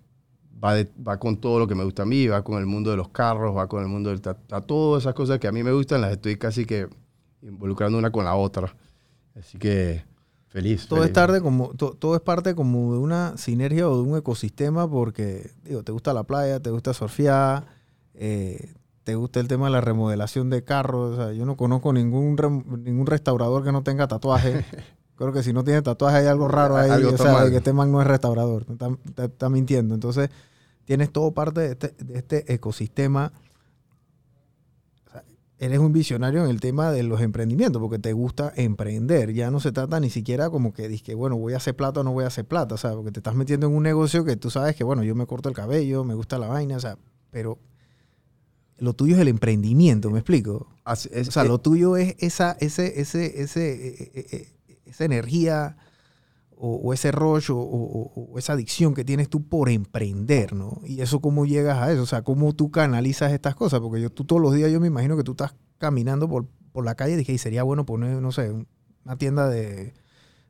va, de- va con todo lo que me gusta a mí, va con el mundo de los carros, va con el mundo del tatu, todas esas cosas que a mí me gustan, las estoy casi que involucrando una con la otra. Así que feliz. Todo es, tarde como, to- todo es parte como de una sinergia o de un ecosistema porque, digo, te gusta la playa, te gusta surfear, eh, te gusta el tema de la remodelación de carros. O sea, yo no conozco ningún, ningún restaurador que no tenga tatuaje. Creo que si no tiene tatuaje hay algo raro ahí. Algo o sea, de que este man no es restaurador. Está, está- está mintiendo. Entonces, tienes todo parte de este, de este ecosistema. O sea, eres un visionario en el tema de los emprendimientos, porque te gusta emprender. Ya no se trata ni siquiera como que dices bueno, voy a hacer plata o no voy a hacer plata, o sea, porque te estás metiendo en un negocio que tú sabes que, bueno, yo me corto el cabello, me gusta la vaina, o sea, pero lo tuyo es el emprendimiento, ¿me explico? Así- es- O sea, eh, lo tuyo es esa, ese, ese, ese, eh, eh, eh, esa energía o, ese rush o, esa adicción que tienes tú por emprender, ¿no? Y eso cómo llegas a eso, o sea, cómo tú canalizas estas cosas, porque yo tú todos los días yo me imagino que tú estás caminando por, por la calle y dije, "Y sería bueno poner, no sé, un- una tienda de,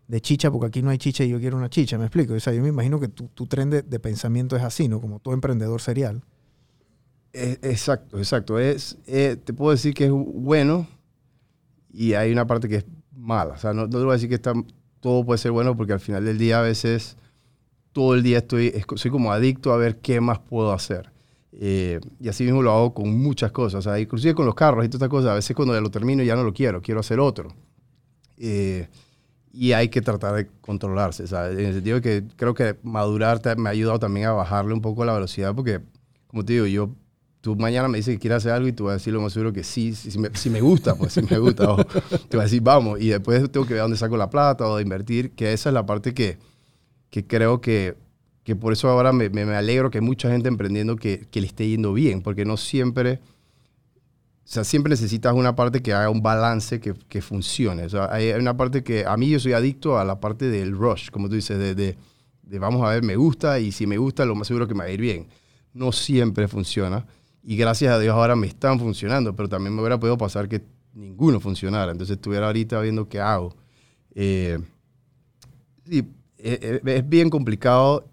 de chicha, porque aquí no hay chicha y yo quiero una chicha, ¿me explico? O sea, yo me imagino que tu, tu tren de, de pensamiento es así, ¿no? Como todo emprendedor serial. Eh, Exacto, exacto. Es, eh, te puedo decir que es bueno y hay una parte que es mala. O sea, no, no voy a decir que está, todo puede ser bueno porque al final del día a veces todo el día estoy, es- soy como adicto a ver qué más puedo hacer. Eh, y así mismo lo hago con muchas cosas. O sea, inclusive con los carros y todas estas cosas. A veces cuando ya lo termino ya no lo quiero, quiero hacer otro. Eh, y hay que tratar de controlarse. sea, En el sentido de que creo que madurar me ha ayudado también a bajarle un poco la velocidad porque, como te digo, yo tú mañana me dices que quieres hacer algo y tú vas a decir lo más seguro que sí, sí, sí me, sí me gusta, pues sí me gusta. o te vas a decir, vamos, y después tengo que ver dónde saco la plata o de invertir, que esa es la parte que, que creo que, que por eso ahora me, me- me alegro que hay mucha gente emprendiendo que, que le esté yendo bien, porque no siempre, o sea, siempre necesitas una parte que haga un balance que, que funcione. O sea, hay una parte que, a mí yo soy adicto a la parte del rush, como tú dices, de, de, de vamos a ver, me gusta, y si me gusta, lo más seguro que me va a ir bien. No siempre funciona. Y gracias a Dios ahora me están funcionando, pero también me hubiera podido pasar que ninguno funcionara. Entonces estuviera ahorita viendo qué hago. Eh, sí, eh, eh, es bien complicado,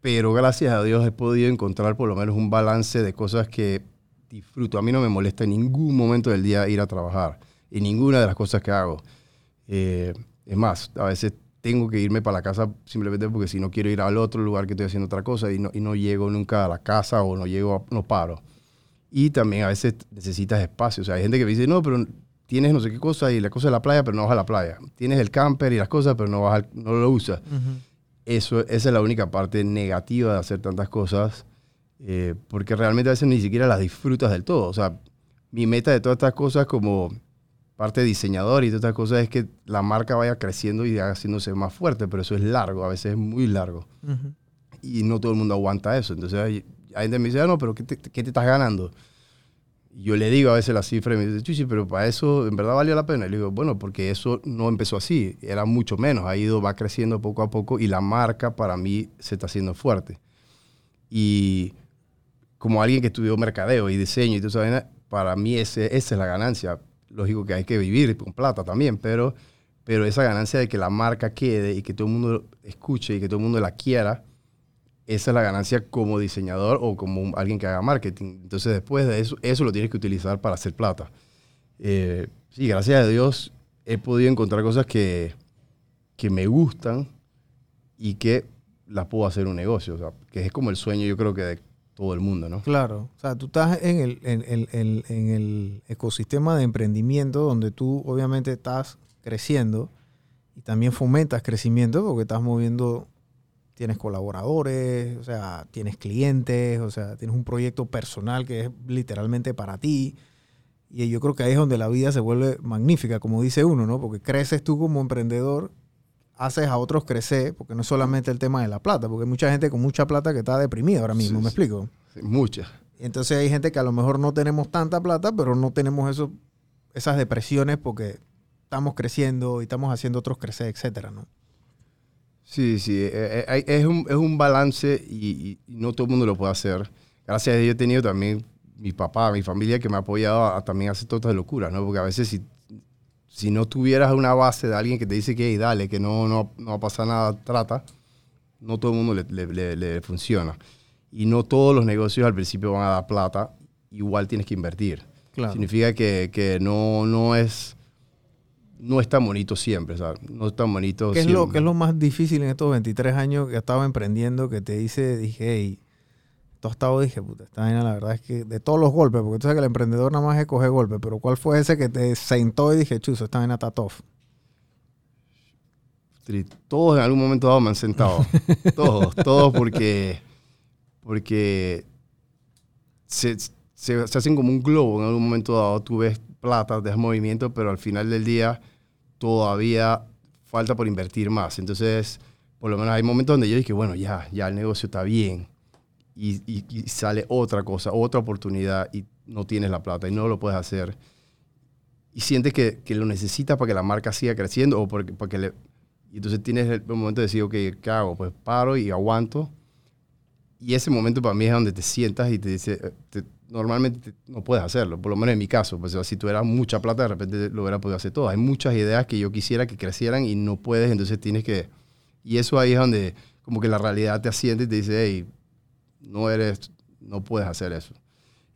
pero gracias a Dios he podido encontrar por lo menos un balance de cosas que disfruto. A mí no me molesta en ningún momento del día ir a trabajar, en ninguna de las cosas que hago. Eh, es más, a veces tengo que irme para la casa simplemente porque si no quiero ir al otro lugar que estoy haciendo otra cosa y no, y no llego nunca a la casa o no llego, a- no paro. Y también a veces necesitas espacio. O sea, hay gente que me dice, no, pero tienes no sé qué cosa y la cosa de la playa, pero no vas a la playa. Tienes el camper y las cosas, pero no, vas al- no lo usas. Eso, esa es la única parte negativa de hacer tantas cosas, eh, porque realmente a veces ni siquiera las disfrutas del todo. O sea, mi meta de todas estas cosas como parte de diseñador y todas estas cosas es que la marca vaya creciendo y haciéndose más fuerte, pero eso es largo, a veces es muy largo. Y no todo el mundo aguanta eso. Entonces hay, hay gente que me dice, ah, no, pero ¿qué te, qué te estás ganando? Yo le digo a veces la cifra y me dice, Chuchi, pero para eso en verdad valió la pena. Y le digo, bueno, porque eso no empezó así, era mucho menos, ha ido, va creciendo poco a poco y la marca para mí se está haciendo fuerte. Y como alguien que estudió mercadeo y diseño y toda esa vaina, para mí ese, esa es la ganancia. Lógico que hay que vivir con plata también, pero, pero esa ganancia de que la marca quede y que todo el mundo escuche y que todo el mundo la quiera, esa es la ganancia como diseñador o como alguien que haga marketing. Entonces después de eso, eso lo tienes que utilizar para hacer plata. Eh, sí, gracias a Dios he podido encontrar cosas que, que me gustan y que las puedo hacer un negocio. O sea, que es como el sueño yo creo que de todo el mundo, ¿no? Claro, o sea, tú estás en el, en, en- en el ecosistema de emprendimiento donde tú obviamente estás creciendo y también fomentas crecimiento porque estás moviendo, tienes colaboradores, o sea, tienes clientes, o sea, tienes un proyecto personal que es literalmente para ti. Y yo creo que ahí es donde la vida se vuelve magnífica, como dice uno, ¿no? Porque creces tú como emprendedor, haces a otros crecer, porque no es solamente el tema de la plata, porque hay mucha gente con mucha plata que está deprimida ahora mismo, Sí, ¿me explico? Sí, Muchas. Y Entonces hay gente que a lo mejor no tenemos tanta plata, pero no tenemos eso, esas depresiones porque estamos creciendo y estamos haciendo otros crecer, etcétera, ¿no? Sí, sí, eh, eh, hay- es un, es un balance y, y- y no todo el mundo lo puede hacer. Gracias a Dios he tenido también mi papá, mi familia que me ha apoyado a, a también hacer todas estas locuras, ¿no? Porque a veces si, si no tuvieras una base de alguien que te dice que "Hey, dale, que no, no, no va a pasar nada, trata, no todo el mundo le, le- le- le funciona. Y no todos los negocios al principio van a dar plata, igual tienes que invertir. Claro. Significa que, que no, no es... No es tan bonito siempre, ¿sabes? No es tan bonito ¿Qué es, lo, siempre. qué es lo más difícil en estos 23 años que estaba emprendiendo que te dice, dije, hey, estado, dije, puta, esta vaina la verdad es que de todos los golpes, porque tú sabes que el emprendedor nada más es coger golpes, pero ¿cuál fue ese que te sentó y dije, chuzo, esta vaina está tough? Todos en algún momento dado me han sentado. todos, todos porque, porque se, se- se hacen como un globo en algún momento dado. Tú ves plata, ves movimiento, pero al final del día todavía falta por invertir más. Entonces, por lo menos hay momentos donde yo dije, bueno, ya, ya el negocio está bien. Y, y- y sale otra cosa, otra oportunidad y no tienes la plata y no lo puedes hacer. Y sientes que, que lo necesitas para que la marca siga creciendo o porque, porque le, y entonces tienes el momento de decir, ok, ¿qué hago? Pues paro y aguanto. Y ese momento para mí es donde te sientas y te dice, eh, te- normalmente te- no puedes hacerlo, por lo menos en mi caso. Pues si tuvieras mucha plata, de repente lo hubiera podido hacer todo. Hay muchas ideas que yo quisiera que crecieran y no puedes, entonces tienes que... Y eso ahí es donde como que la realidad te asiente y te dice, hey, no eres, no puedes hacer eso.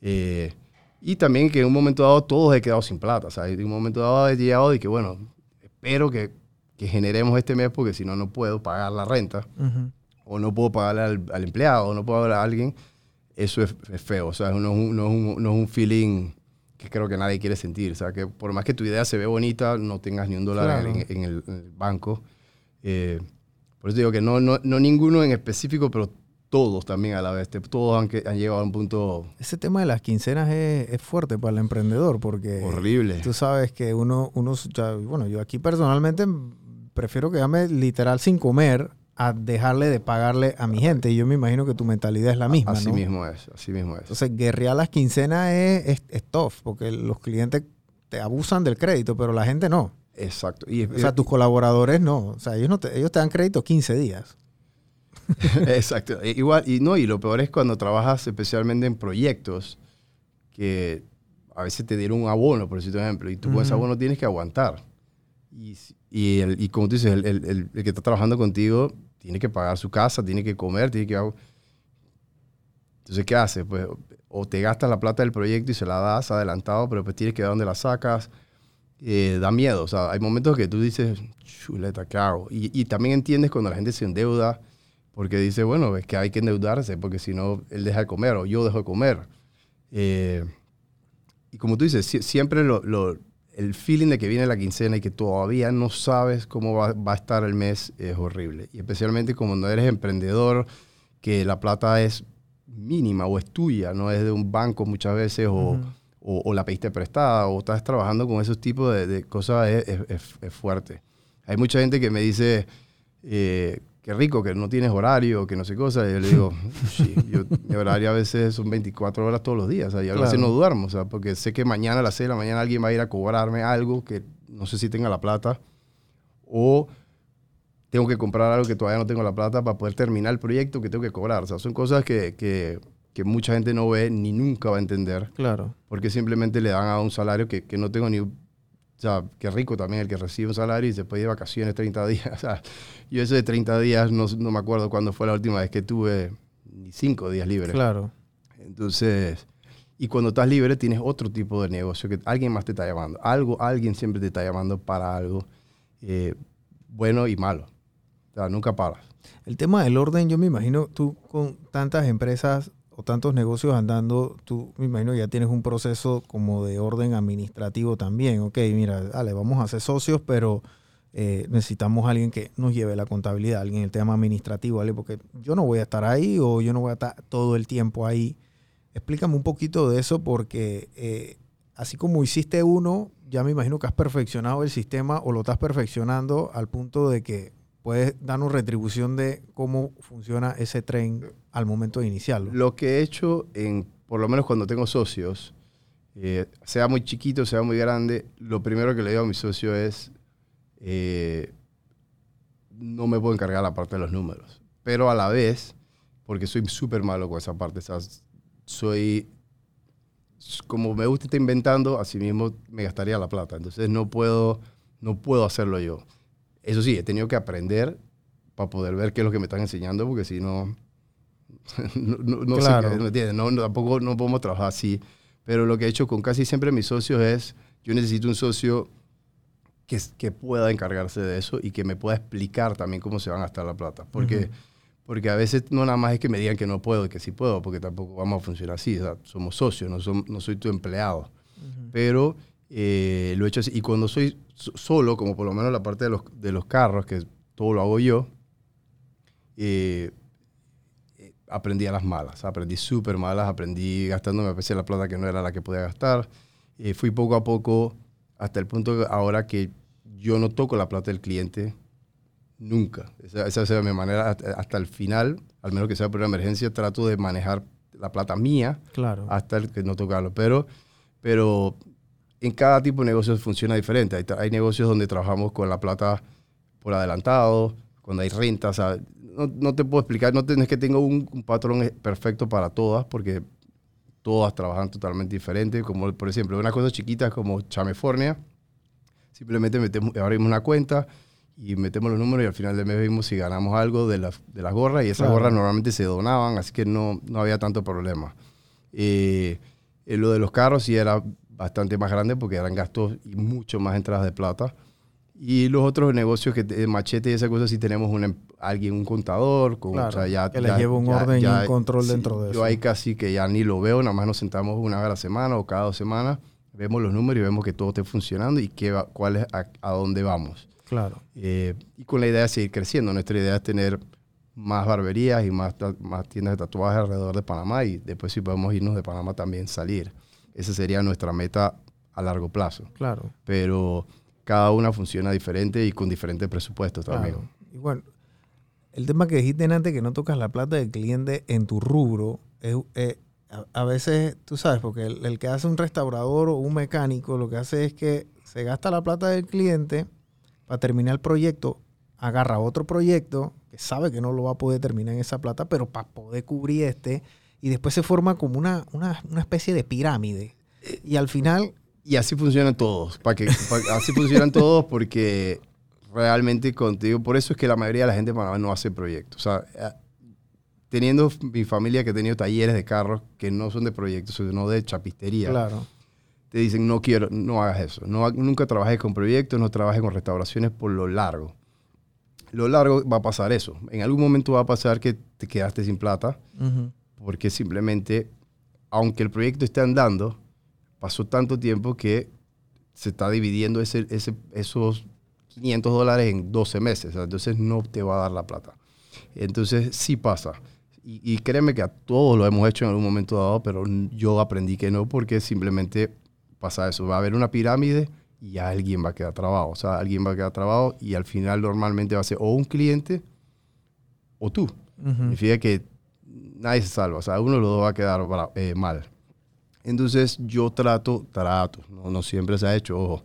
Eh, y también que en un momento dado todos he quedado sin plata. O sea, en un momento dado he llegado y que, bueno, espero que, que generemos este mes porque si no, no puedo pagar la renta Ujú. o no puedo pagarle al, al empleado o no puedo pagarle a alguien. Eso es, es feo. O sea, no es, un, no, es un, no es un feeling que creo que nadie quiere sentir. O sea, que por más que tu idea se ve bonita, no tengas ni un dólar Claro. en, en el, en el banco. Eh, por eso digo que no, no, no ninguno en específico, pero todos también a la vez. Todos han, han llegado a un punto Ese tema de las quincenas es, es fuerte para el emprendedor porque horrible. tú sabes que uno, uno ya- bueno, yo aquí personalmente prefiero quedarme literal sin comer a dejarle de pagarle a mi gente. Y yo me imagino que tu mentalidad es la misma, así ¿no? mismo es, así mismo es. Entonces, guerrear las quincenas es, es, es tough, porque los clientes te abusan del crédito, pero la gente no. Exacto. Y, O sea, tus colaboradores no. O sea, ellos, no te, ellos te dan crédito 15 días. Exacto. E- Igual, y no, y lo peor es cuando trabajas especialmente en proyectos que a veces te dieron un abono, por decirte un ejemplo, y tú con ese Ujú. abono tienes que aguantar. Y, y, el- y como tú dices, el, el- el- el que está trabajando contigo tiene que pagar su casa, tiene que comer, tiene que... Entonces, ¿qué haces? Pues, o te gastas la plata del proyecto y se la das adelantado, pero pues tienes que ver dónde la sacas. Eh, da miedo. O sea, hay momentos que tú dices, chuleta, ¿qué hago? Y, y también entiendes cuando la gente se endeuda porque dice, bueno, es que hay que endeudarse porque si no, él deja de comer o yo dejo de comer. Eh, y como tú dices, sie- siempre lo- lo- el feeling de que viene la quincena y que todavía no sabes cómo va, va a estar el mes es horrible. Y especialmente como no eres emprendedor, que la plata es mínima o es tuya, no es de un banco muchas veces o, Ujú. o, o la pediste prestada o estás trabajando con esos tipos de, de cosas, es, es- es- es fuerte. Hay mucha gente que me dice, eh, qué rico, que no tienes horario, que no sé cosa. Y yo le digo, sí, yo- mi horario a veces son 24 horas todos los días. O sea, yo a veces no duermo, o sea, porque sé que mañana a las 6 de la mañana alguien va a ir a cobrarme algo que no sé si tenga la plata. O tengo que comprar algo que todavía no tengo la plata para poder terminar el proyecto que tengo que cobrar. O sea, son cosas que, que, que mucha gente no ve ni nunca va a entender Claro. porque simplemente le dan a un salario que, que no tengo ni... O sea, qué rico también el que recibe un salario y se puede ir de vacaciones 30 días. O sea, yo eso de 30 días no, no me acuerdo cuándo fue la última vez que tuve ni 5 días libres. Claro. Entonces, y cuando estás libre tienes otro tipo de negocio que alguien más te está llamando. Algo, alguien siempre te está llamando para algo eh, bueno y malo. O sea, nunca paras. El tema del orden, yo me imagino tú con tantas empresas, o tantos negocios andando, tú me imagino ya tienes un proceso como de orden administrativo también. Ok, mira, dale, vamos a ser socios, pero eh, necesitamos a alguien que nos lleve la contabilidad, alguien el tema administrativo, ¿vale? porque yo no voy a estar ahí o yo no voy a estar todo el tiempo ahí. Explícame un poquito de eso porque eh, así como hiciste uno, ya me imagino que has perfeccionado el sistema o lo estás perfeccionando al punto de que puedes darnos retribución de cómo funciona ese tren al momento de iniciarlo. Lo que he hecho, en, por lo menos cuando tengo socios, eh, sea muy chiquito, sea muy grande, lo primero que le digo a mi socio es, eh, no me puedo encargar la parte de los números. Pero a la vez, porque soy súper malo con esa parte, soy, como me gusta estar inventando, así mismo me gastaría la plata. Entonces no puedo, no puedo hacerlo yo. Eso sí, he tenido que aprender para poder ver qué es lo que me están enseñando, porque si no, no, no, Claro. sé. No, no, tampoco no podemos trabajar así. Pero lo que he hecho con casi siempre mis socios es, yo necesito un socio que, que pueda encargarse de eso y que me pueda explicar también cómo se van a gastar la plata. Porque, porque a veces no nada más es que me digan que no puedo y que sí puedo, porque tampoco vamos a funcionar así. O sea, somos socios, no, som- no soy tu empleado. Pero eh, lo he hecho así. Y cuando soy so- solo, como por lo menos la parte de los, de los carros, que todo lo hago yo, eh, eh, aprendí a las malas. Aprendí súper malas, aprendí gastándome a veces la plata que no era la que podía gastar. Eh, fui poco a poco hasta el punto que ahora que yo no toco la plata del cliente nunca. Esa, esa es mi manera hasta, hasta el final, al menos que sea por una emergencia, trato de manejar la plata mía Claro. hasta el que no tocarlo. Pero, pero en cada tipo de negocio funciona diferente. Hay, hay negocios donde trabajamos con la plata por adelantado, cuando hay. O sea, no, no te puedo explicar, no tienes que tengo un, un patrón e- perfecto para todas, porque todas trabajan totalmente diferente. Como por ejemplo, una cosa chiquita como Chamefornia, simplemente metemos, abrimos una cuenta y metemos los números y al final del mes vimos si ganamos algo de las, de las gorras y esas Claro. gorras normalmente se donaban, así que no, no había tanto problema. Eh, eh, lo de los carros sí era bastante más grande porque eran gastos y mucho más entradas de plata. Y los otros negocios que te- machete y esa cosa sí tenemos un, em- alguien, un contador, con, Claro, o sea, ya, que le lleva un ya- orden y un control dentro de Yo eso. ahí casi que ya ni lo veo, nada más nos sentamos una vez a la semana o cada dos semanas, vemos los números y vemos que todo esté funcionando y qué va- cuál es a, a dónde vamos. Claro. Eh, y con la idea de seguir creciendo. Nuestra idea es tener más barberías y más, más tiendas de tatuajes alrededor de Panamá y después si podemos irnos de Panamá también salir. Esa sería nuestra meta a largo plazo. Claro. Pero cada una funciona diferente y con diferentes presupuestos también. Claro. Y bueno, el tema que dijiste antes, que no tocas la plata del cliente en tu rubro, es, eh, a, a veces, tú sabes, porque el, el que hace un restaurador o un mecánico, lo que hace es que se gasta la plata del cliente para terminar el proyecto, agarra otro proyecto que sabe que no lo va a poder terminar en esa plata, pero para poder cubrir este, y después se forma como una, una, una especie de pirámide. Y al final, Y así funcionan todos. Para que, pa- así funcionan todos porque realmente contigo, por eso es que la mayoría de la gente Panamá no hace proyectos. O sea, eh, teniendo mi familia que ha tenido talleres de carros que no son de proyectos, sino de chapistería, claro, te dicen no quiero, no hagas eso. No, nunca trabajes con proyectos, no trabajes con restauraciones por lo largo. Lo largo va a pasar eso. En algún momento va a pasar que te quedaste sin plata porque simplemente, aunque el proyecto esté andando, pasó tanto tiempo que se está dividiendo ese, ese- esos 500 dólares en 12 meses. Entonces no te va a dar la plata. Entonces sí pasa. Y, y créeme que a todos lo hemos hecho en algún momento dado, pero yo aprendí que no porque simplemente pasa eso. Va a haber una pirámide y alguien va a quedar trabado. O sea, alguien va a quedar trabado y al final normalmente va a ser o un cliente o tú. ujú. Significa que nadie se salva. O sea, uno de los dos va a quedar eh, mal. Entonces yo trato, trato, no, no siempre se ha hecho, ojo,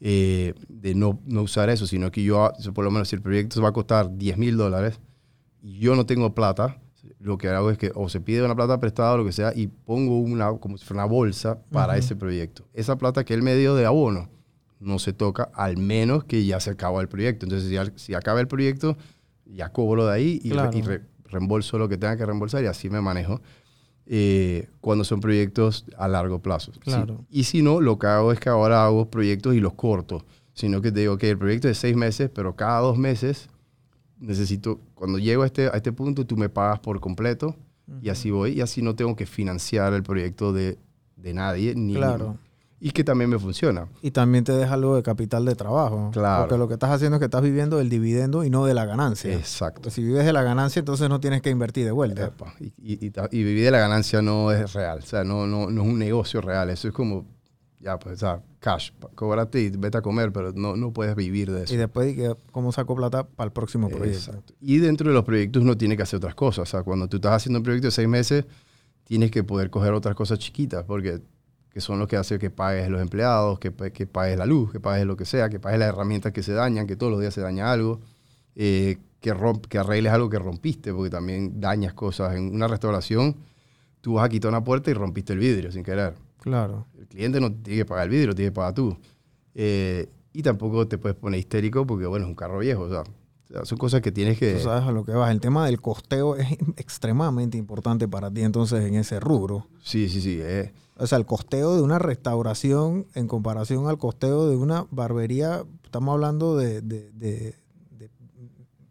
eh, de no, no usar eso, sino que yo, por lo menos si el proyecto se va a costar 10 mil dólares y yo no tengo plata, lo que hago es que o se pide una plata prestada o lo que sea y pongo una, como si fuera una bolsa para Ujú. ese proyecto. Esa plata que él me dio de abono no se toca al menos que ya se acaba el proyecto. Entonces si, si acaba el proyecto, ya cobro de ahí y, re- Claro. y re- reembolso lo que tenga que reembolsar y así me manejo eh, cuando son proyectos a largo plazo. Sí. Claro. Y si no, lo que hago es que ahora hago proyectos y los corto, sino que te digo que el proyecto es seis meses, pero cada dos meses necesito, cuando llego a este, a este punto, tú me pagas por completo Y así voy, y así no tengo que financiar el proyecto de, de nadie, ni, Claro. Y que también me funciona. Y también te deja algo de capital de trabajo. Claro. Porque lo que estás haciendo es que estás viviendo del dividendo y no de la ganancia. Exacto. Si vives de la ganancia, entonces no tienes que invertir de vuelta. Epa, Y, y, y ta- y vivir de la ganancia no es real, o sea, no, no, no es un negocio real, eso es como, ya, pues, o sea, cash, cóbrate y vete a comer, pero no, no puedes vivir de eso. Y después, ¿y que ¿cómo saco plata para el próximo proyecto? Exacto. Y dentro de los proyectos uno tiene que hacer otras cosas, o sea, cuando tú estás haciendo un proyecto de seis meses, tienes que poder coger otras cosas chiquitas, porque que son los que hacen que pagues los empleados, que, pa- que pagues la luz, que pagues lo que sea, que pagues las herramientas que se dañan, que todos los días se daña algo, eh, que, romp- que arregles algo que rompiste, porque también dañas cosas. En una restauración, tú vas a quitar una puerta y rompiste el vidrio sin querer. Claro. El cliente no tiene que pagar el vidrio, tiene que pagar tú. Eh, y tampoco te puedes poner histérico porque, bueno, es un carro viejo. O sea, o sea, son cosas que tienes que... Tú sabes a lo que vas. El tema del costeo es extremadamente importante para ti entonces en ese rubro. Sí, sí, sí. eh, O sea, el costeo de una restauración en comparación al costeo de una barbería, estamos hablando de, de- de- de-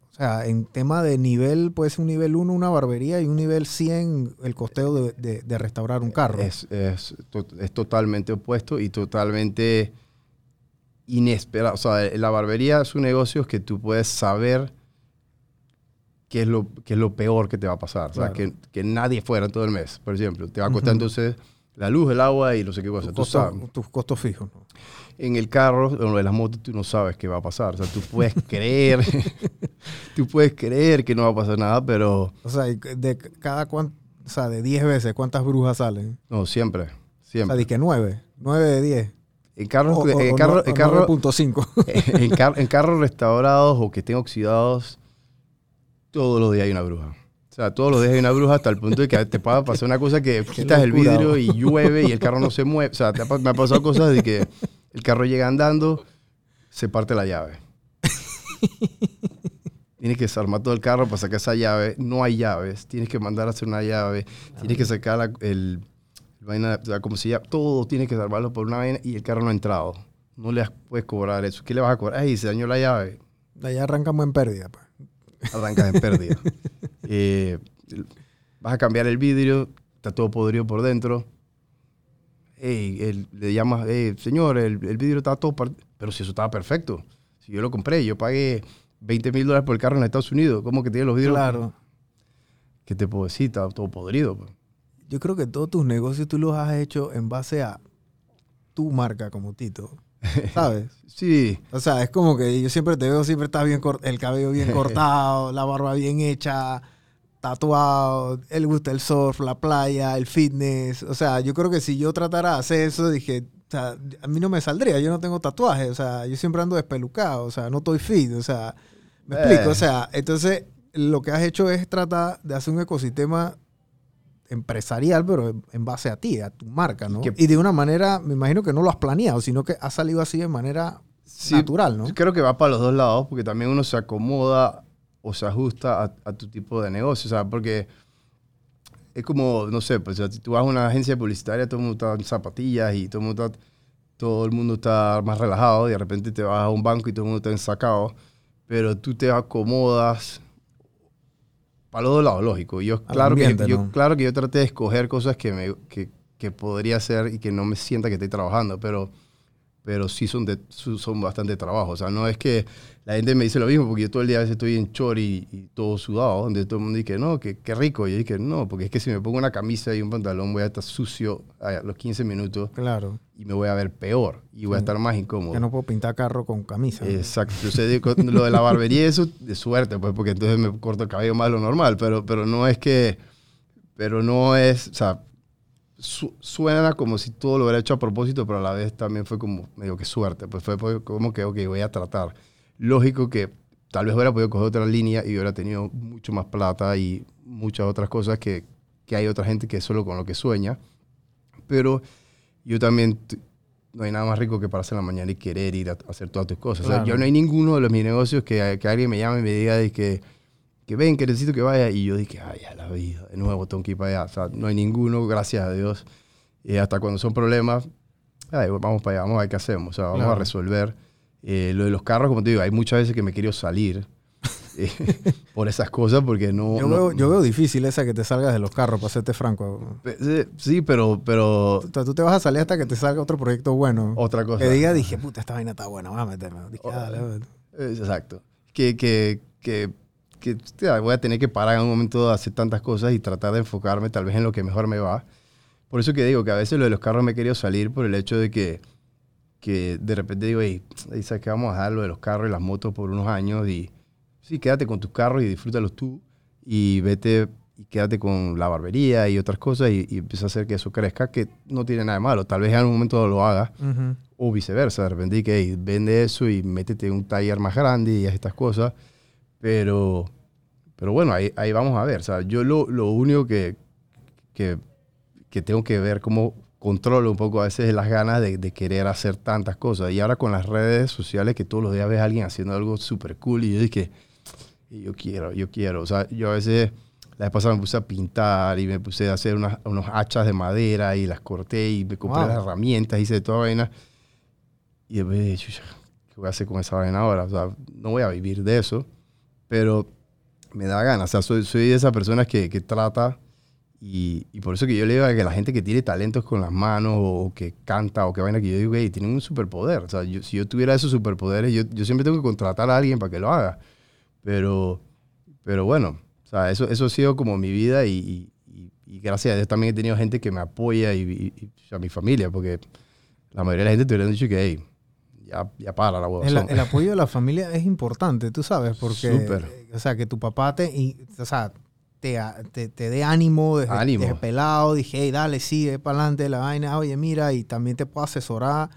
o sea, en tema de nivel, puede ser un nivel 1 una barbería y un nivel 100 el costeo de, de- de restaurar un carro. Es, es, es totalmente opuesto y totalmente inesperado. O sea, la barbería es un negocio que tú puedes saber qué es lo, qué es lo peor que te va a pasar. O sea, que, que nadie fuera todo el mes, por ejemplo. Te va a costar entonces la luz, el agua y no sé qué cosa. tus, costos, sabes. tus costos fijos. ¿no? En el carro, en lo de las motos, tú no sabes qué va a pasar. O sea, tú puedes creer, tú puedes creer que no va a pasar nada, pero O sea, de cada cuan- o sea, de 10 veces, ¿cuántas brujas salen? no, siempre, O sea, siempre. de que 9, 9 de 10. En carros, O- en o carro, no- en o carro, 9.5. en, car- en carros restaurados o que estén oxidados, todos los días hay una bruja. Sea, todos los días hay una bruja hasta el punto de que te pasar una cosa que quitas el vidrio y llueve y el carro no se mueve. O sea, te ha pa- me ha pasado cosas de que el carro llega andando, se parte la llave. Tienes que desarmar todo el carro para sacar esa llave. No hay llaves. Tienes que mandar a hacer una llave. Tienes que sacar la- el, el vaina, o sea, como si ya todo tienes que salvarlo por una vaina y el carro no ha entrado. No le puedes cobrar eso. ¿Qué le vas a cobrar? Ay, se dañó la llave. De allá arrancamos en pérdida. pues. Arrancas en pérdida. Eh, vas a cambiar el vidrio, está todo podrido por dentro. Ey, él- le llamas, "Ey, señor, el, el vidrio está todo, pero si eso estaba perfecto. Si yo lo compré, yo pagué 20 mil dólares por el carro en Estados Unidos, ¿cómo que tiene los vidrios? Claro. ¿Qué te puedo decir? Está todo podrido. pues. Yo creo que todos tus negocios tú los has hecho en base a tu marca como Tito. ¿Sabes? Sí, O sea, es como que yo siempre te veo, siempre estás bien el cabello bien cortado, la barba bien hecha, tatuado, él gusta el surf, la playa, el fitness. O sea, yo creo que si yo tratara de hacer eso, dije, o sea, a mí no me saldría, yo no tengo tatuajes, o sea, yo siempre ando despelucado, o sea, no estoy fit, o sea, me Eh. explico, o sea, entonces lo que has hecho es tratar de hacer un ecosistema empresarial, pero en- base a ti, a tu marca, ¿no? Que- Y de una manera, me imagino que no lo has planeado, sino que ha salido así de manera Sí, natural, ¿no? Creo que va para los dos lados, porque también uno se acomoda o se ajusta a, a tu tipo de negocio. O sea, porque es como, no sé, pues si tú vas a una agencia publicitaria, todo el mundo está en zapatillas y todo el mundo está, todo el mundo está más relajado, y de repente te vas a un banco y todo el mundo está ensacado, pero tú te acomodas para los dos lados, lógico. Yo, claro, ambiente, que, yo, ¿no? claro que yo traté de escoger cosas que, me, que, que podría hacer y que no me sienta que estoy trabajando, pero pero sí son, de, son bastante trabajo. O sea, no es que la gente me dice lo mismo, porque yo todo el día a veces estoy en short y, y todo sudado, donde todo el mundo dice, no, que qué rico. Y yo dije, no, porque es que si me pongo una camisa y un pantalón voy a estar sucio a los 15 minutos Claro. y me voy a ver peor y voy a Sí. estar más incómodo. Que no puedo pintar carro con camisa. ¿no? Exacto. Digo, lo de la barbería, eso de suerte, pues, porque entonces me corto el cabello más de lo normal, pero, pero no es que, pero no es, o sea, su- suena como si todo lo hubiera hecho a propósito, pero a la vez también fue como, medio que suerte, pues fue como que, ok, voy a tratar. Lógico que tal vez hubiera podido coger otra línea y hubiera tenido mucho más plata y muchas otras cosas que, que hay otra gente que es solo con lo que sueña, pero yo también no hay nada más rico que pararse en la mañana y querer ir a a hacer todas tus cosas. O sea, Claro. yo no hay ninguno de los, mis negocios que, que alguien me llame y me diga de que, que ven, que necesito que vaya. Y yo dije, ay, a la vida, de nuevo tengo que ir para allá. O sea, no hay ninguno, gracias a Dios. Y hasta cuando son problemas, ay, vamos para allá, vamos a ver qué hacemos. O sea, vamos Claro. a resolver. Eh, lo de los carros, como te digo, hay muchas veces que me quiero salir. eh, por esas cosas porque no... Yo, no- veo, yo veo difícil esa que te salgas de los carros, para serte franco. Sí, pero, pero O sea, tú te vas a salir hasta que te salga otro proyecto bueno. otra cosa. que diga, dije, puta, esta vaina está buena, voy a meterme. Dije, O- dale, dale. Eh, Exacto. Que, que, que, que hostia, voy a tener que parar en un momento de hacer tantas cosas y tratar de enfocarme tal vez en lo que mejor me va. Por eso que digo que a veces lo de los carros me he querido salir por el hecho de que, que de repente digo, hey, ¿sabes qué? Vamos a dejar lo de los carros y las motos por unos años y sí, quédate con tus carros y disfrútalos tú y vete y quédate con la barbería y otras cosas y, y empieza a hacer que eso crezca, que no tiene nada de malo. Tal vez en algún momento lo haga, Ujú. o viceversa, de repente que hey, vende eso y métete en un taller más grande y haz estas cosas. Pero, pero bueno, ahí, ahí vamos a ver. O sea, yo lo, lo único que, que, que tengo que ver cómo controlo un poco a veces las ganas de, de querer hacer tantas cosas. Y ahora con las redes sociales que todos los días ves a alguien haciendo algo súper cool y yo dije, yo quiero, yo quiero. O sea, yo a veces, la vez pasada me puse a pintar y me puse a hacer unas, unos hachas de madera y las corté y me compré Wow. las herramientas, hice toda vaina. Y después dije, "Chucha, ¿qué voy a hacer con esa vaina ahora? O sea, no voy a vivir de eso, pero me da ganas. O sea, soy, soy de esas personas que, que trata y, y por eso que yo le digo a que la gente que tiene talentos con las manos o que canta o que vaina, que yo digo, hey, tienen un superpoder. O sea, yo- si yo tuviera esos superpoderes, yo, yo siempre tengo que contratar a alguien para que lo haga. Pero, pero bueno, o sea, eso, eso ha sido como mi vida y, y- y- gracias a Dios también he tenido gente que me apoya y, o sea, mi familia, porque la mayoría de la gente te hubieran dicho que, hey, ya, ya para la hueva. El, el apoyo de la familia es importante, tú sabes, porque, Súper. o sea, que tu papá te, y- o sea, te, te, te dé ánimo desde, Ánimo. desde pelado, dije, hey, dale, sigue para adelante la vaina, oye, mira, y también te puedo asesorar,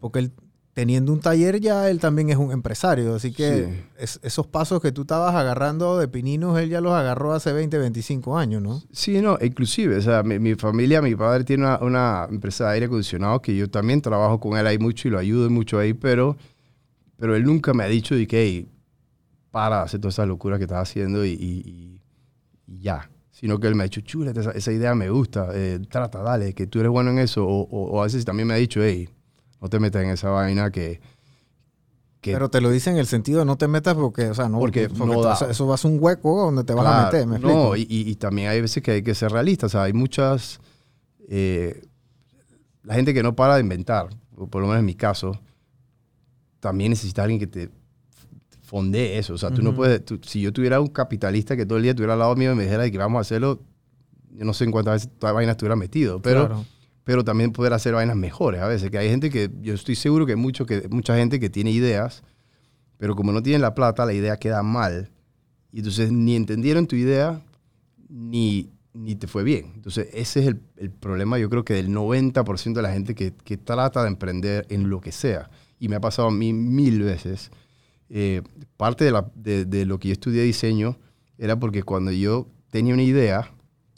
porque él, teniendo un taller ya, él también es un empresario, así que Sí. es- esos pasos que tú estabas agarrando de pininos, él ya los agarró hace 20, 25 años, ¿no? Sí, no, inclusive, o sea, mi, mi familia, mi padre tiene una, una empresa de aire acondicionado que yo también trabajo con él ahí mucho y lo ayudo mucho ahí, pero, pero él nunca me ha dicho de que, hey, para hacer todas esas locuras que estás haciendo y, y- y- y ya. Sino que él me ha dicho, chula, esa, esa idea me gusta, eh, trata, dale, que tú eres bueno en eso. O, o- o a veces también me ha dicho, hey, no te metas en esa vaina que... que Pero te lo dice en el sentido de no te metas porque, o sea, no, Porque porque, no da. vas eso va a ser un hueco donde te vas a meter, ¿me No, explico? y, y- y también hay veces que hay que ser realistas. O sea, hay muchas. eh, la gente que no para de inventar, o por lo menos en mi caso, también necesita alguien que te fondee eso. O sea, tú no Ujú. puedes. tú- si yo tuviera un capitalista que todo el día estuviera al lado mío y me dijera que vamos a hacerlo, yo no sé en cuántas veces toda vaina estuviera metido. Pero, Claro. Pero también poder hacer vainas mejores a veces. Que hay gente que. Yo estoy seguro que, mucho, que mucha gente que tiene ideas, pero como no tienen la plata, la idea queda mal. Y entonces ni entendieron tu idea, ni, ni te fue bien. Entonces ese es el, el problema, yo creo que del 90% de la gente que, que trata de emprender en lo que sea. Y me ha pasado a mí mil veces. Eh, parte de, la- de lo que yo estudié diseño era porque cuando yo tenía una idea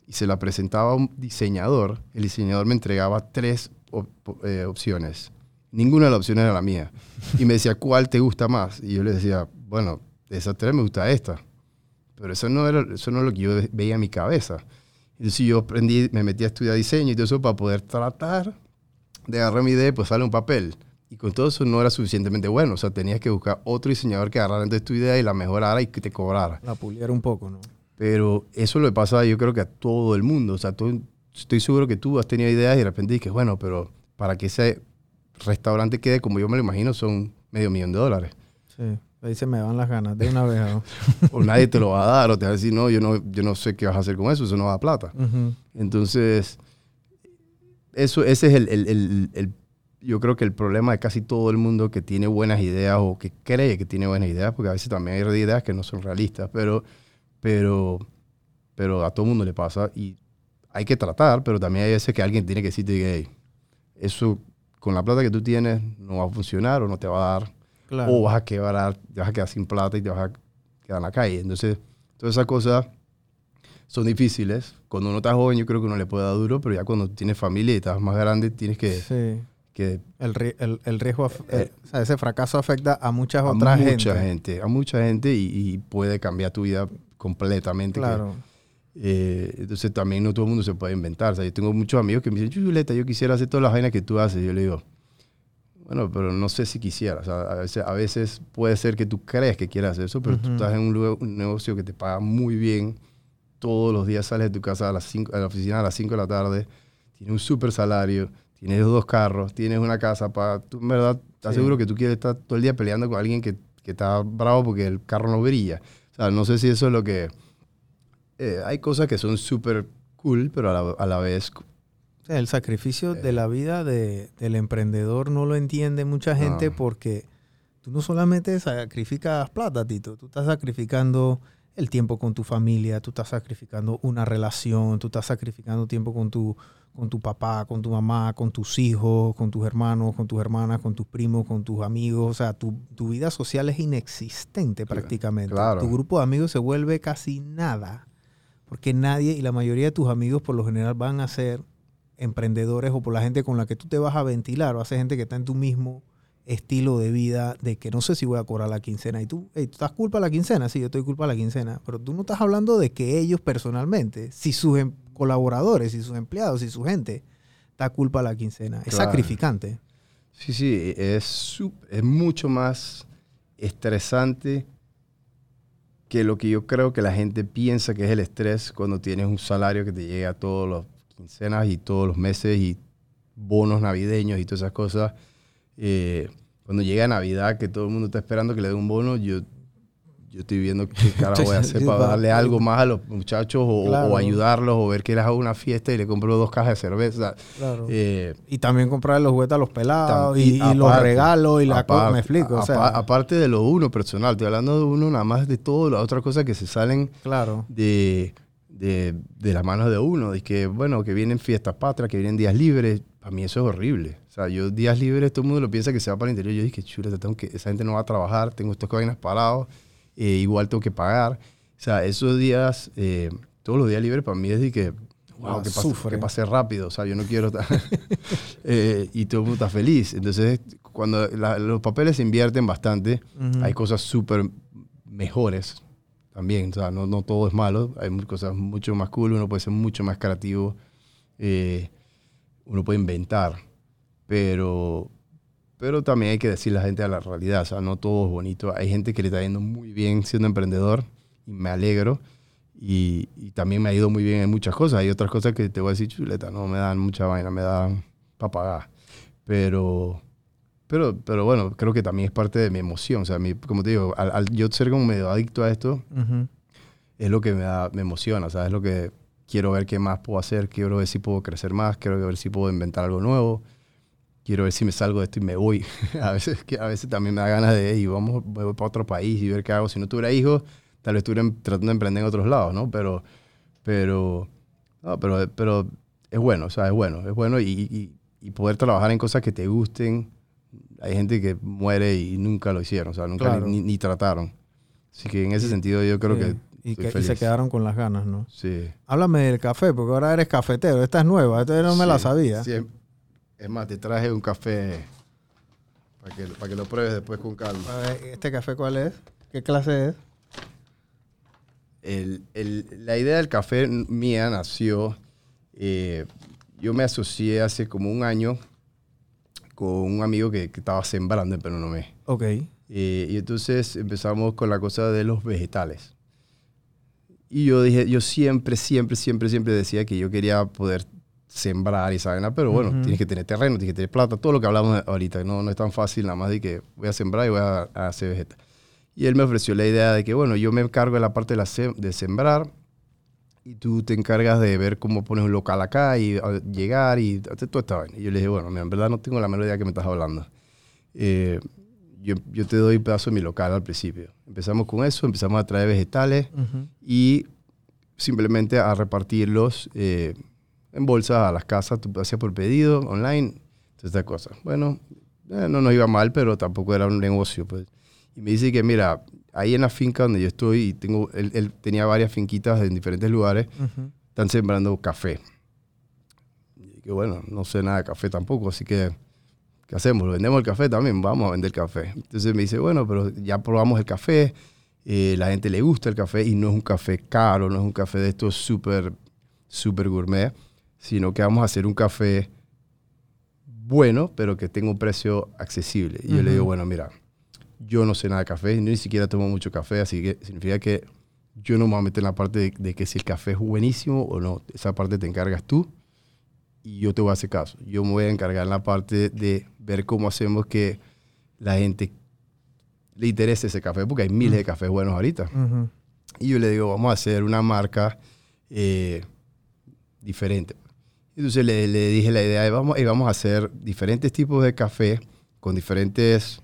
y se la presentaba a un diseñador, el diseñador me entregaba tres op- eh, opciones. Ninguna de las opciones era la mía. Y me decía, ¿cuál te gusta más? Y yo le decía, bueno, de esas tres me gusta esta. Pero eso no, era, eso no lo que yo veía en mi cabeza. Entonces yo aprendí, me metí a estudiar diseño y todo eso para poder tratar de agarrar mi idea y pues sale un papel. Y con todo eso no era suficientemente bueno. O sea, tenías que buscar otro diseñador que agarrara entonces tu idea y la mejorara y que te cobrara. La puliera un poco, ¿no? Pero eso le pasa yo creo que a todo el mundo. O sea, tú- estoy seguro que tú has tenido ideas y de repente dices, bueno, pero para que ese restaurante quede como yo me lo imagino son medio millón de dólares. Sí. Ahí se me van las ganas de una vez. ¿no? O nadie te lo va a dar o te va a decir, no, yo no, yo no sé qué vas a hacer con eso, eso no da plata. Ujú. Entonces, eso, ese es el, el- el- el- yo creo que el problema de casi todo el mundo que tiene buenas ideas o que cree que tiene buenas ideas, porque a veces también hay ideas que no son realistas, pero, pero, pero a todo mundo le pasa y hay que tratar, pero también hay veces que alguien tiene que decirte que "Hey, eso con la plata que tú tienes no va a funcionar o no te va a dar Claro. o vas a quebrar, te vas a quedar sin plata y te vas a quedar en la calle. Entonces, todas esas cosas son difíciles. Cuando uno está joven, yo creo que uno le puede dar duro, pero ya cuando tienes familia y estás más grande, tienes que... Sí. que El, el, el riesgo, Eh, o sea, ese fracaso afecta a muchas a otras mucha gente. gente. a mucha gente y, y puede cambiar tu vida completamente. que- Claro. eh, entonces también no todo el mundo se puede inventar. O sea, yo tengo muchos amigos que me dicen, chuleta, yo quisiera hacer todas las vainas que tú haces. Y yo le digo, Bueno, pero no sé si quisiera. O sea, a, veces, a veces puede ser que tú crees que quieras eso, pero tú estás en un, lugar- un negocio que te paga muy bien. Todos los días sales de tu casa a, las cinco, a la oficina a las 5 de la tarde. Tienes un super salario. Tienes dos carros. Tienes una casa para... Tú en verdad estás Sí. seguro que tú quieres estar todo el día peleando con alguien que, que está bravo porque el carro no brilla. O sea, no sé si eso es lo que... eh, hay cosas que son súper cool, pero a la, a la vez... O sea, el sacrificio de la vida de- del emprendedor no lo entiende mucha gente No. porque tú no solamente sacrificas plata, Tito, tú estás sacrificando el tiempo con tu familia, tú estás sacrificando una relación, tú estás sacrificando tiempo con tu, con tu papá, con tu mamá, con tus hijos, con tus hermanos, con tus hermanas, con tus primos, con tus amigos. O sea, tu, tu vida social es inexistente prácticamente. claro. Tu grupo de amigos se vuelve casi nada. Porque nadie y la mayoría de tus amigos por lo general van a ser emprendedores o por la gente con la que tú te vas a ventilar o a ser gente que está en tu mismo estilo de vida de que no sé si voy a cobrar la quincena y tú, hey, ¿tú estás culpa de la quincena? Sí, yo estoy culpa de la quincena, pero tú no estás hablando de que ellos personalmente, si sus em- colaboradores, si sus empleados, si su gente está culpa de la quincena. Es sacrificante. Sí, sí, es, es mucho más estresante que lo que yo creo que la gente piensa que es el estrés cuando tienes un salario que te llega todos los quincenas y todos los meses y bonos navideños y todas esas cosas. Eh, cuando llega Navidad, que todo el mundo está esperando que le dé un bono, yo, yo estoy viendo qué carajo voy a hacer para darle algo más a los muchachos o, Claro. o ayudarlos o ver que les hago una fiesta y le compro dos cajas de cerveza. Claro. Eh, y también comprar los juguetes a los pelados y, los regalos y la cosa. aparte- Me explico. O sea, aparte de lo uno personal, estoy hablando de uno nada más de todo, las otras cosas que se salen claro. de, de, de las manos de uno. De que, bueno, que vienen fiestas patrias, que vienen días libres. Para mí eso es horrible. O sea, yo días libres, todo el mundo lo piensa que se va para el interior. Yo dije, chuleta, tengo que, esa gente no va a trabajar, tengo estos vainas parados, eh, igual tengo que pagar. O sea, esos días, eh, todos los días libres para mí es de que, wow, Ah, que, pase, que pase rápido. O sea, yo no quiero estar... eh, y todo el mundo está feliz. Entonces, cuando la- los papeles se invierten bastante, Ujú. hay cosas súper mejores también. O sea, no, no todo es malo. Hay cosas mucho más cool. Uno puede ser mucho más creativo. eh, uno puede inventar. Pero, pero también hay que decir la gente a la realidad. O sea, no todo es bonito. Hay gente que le está yendo muy bien siendo emprendedor. Y me alegro. Y, y también me ha ido muy bien en muchas cosas. Hay otras cosas que te voy a decir, chuleta, no me dan mucha vaina, me dan para pagar. Pero, pero, pero bueno, creo que también es parte de mi emoción. O sea, mi- como te digo, al, al yo ser como medio adicto a esto, es lo que me, da, me emociona. O sea, es lo que quiero ver qué más puedo hacer. Quiero ver si puedo crecer más. Quiero ver si puedo inventar algo nuevo. Quiero ver si me salgo de esto y me voy. a, veces, que a veces también me da ganas de, y vamos, voy para otro país y ver qué hago. Si no tuviera hijos, tal vez estuviera em- tratando de emprender en otros lados, ¿no? Pero, pero, no, pero, pero es bueno, o sea, es bueno. Es bueno y, y, y poder trabajar en cosas que te gusten. Hay gente que muere y nunca lo hicieron, o sea, nunca Claro. ni, ni trataron. Así que en ese sentido yo creo Sí. que y, que- se quedaron con las ganas, ¿no? Sí. Háblame del café, porque ahora eres cafetero. Esta es nueva, esta no me la sabía. sí, es- más, te traje un café para que, para que lo pruebes después con calma. A ver, ¿Este café cuál es? ¿Qué clase es? El- el- la idea del café mía nació, eh, yo me asocié hace como un año con un amigo que, que estaba sembrando en Penonomé. Ok. Eh, y entonces empezamos con la cosa de los vegetales. Y yo dije, yo siempre, siempre, siempre, siempre decía que yo quería poder sembrar y esa vaina, pero bueno, Ujú. tienes que tener terreno, tienes que tener plata, todo lo que hablamos ahorita, no, no es tan fácil nada más de que voy a sembrar y voy a, a hacer vegetal. Y él me ofreció la idea de que, bueno, yo me encargo de la parte de, la sem- de sembrar y tú te encargas de ver cómo pones un local acá y llegar y hacer toda esta vaina. Y yo le dije, bueno, mira, en verdad no tengo la menor idea que me estás hablando. Eh, yo, yo te doy un pedazo de mi local al principio. Empezamos con eso, empezamos a traer vegetales Ujú. y simplemente a repartirlos eh, en bolsas a las casas. Tú hacías por pedido, online, todas estas cosas. Bueno, eh, no nos iba mal, pero tampoco era un negocio. Pues. Y me dice que, mira, ahí en la finca donde yo estoy, y tengo, él, él tenía varias finquitas en diferentes lugares, Ujú. están sembrando café. Y que bueno, no sé nada de café tampoco, así que, ¿qué hacemos? ¿Vendemos el café también? Vamos a vender café. Entonces me dice, bueno, pero ya probamos el café, eh, la gente le gusta el café y no es un café caro, no es un café de estos súper, súper gourmet, sino que vamos a hacer un café bueno, pero que tenga un precio accesible. Y yo le digo, bueno, mira, yo no sé nada de café, ni siquiera tomo mucho café, así que significa que yo no me voy a meter en la parte de, de que si el café es buenísimo o no. Esa parte te encargas tú y yo te voy a hacer caso. Yo me voy a encargar en la parte de ver cómo hacemos que la gente le interese ese café, porque hay miles de cafés buenos ahorita. Y yo le digo, vamos a hacer una marca eh, diferente. Entonces le, le dije la idea de vamos, y vamos a hacer diferentes tipos de café con diferentes,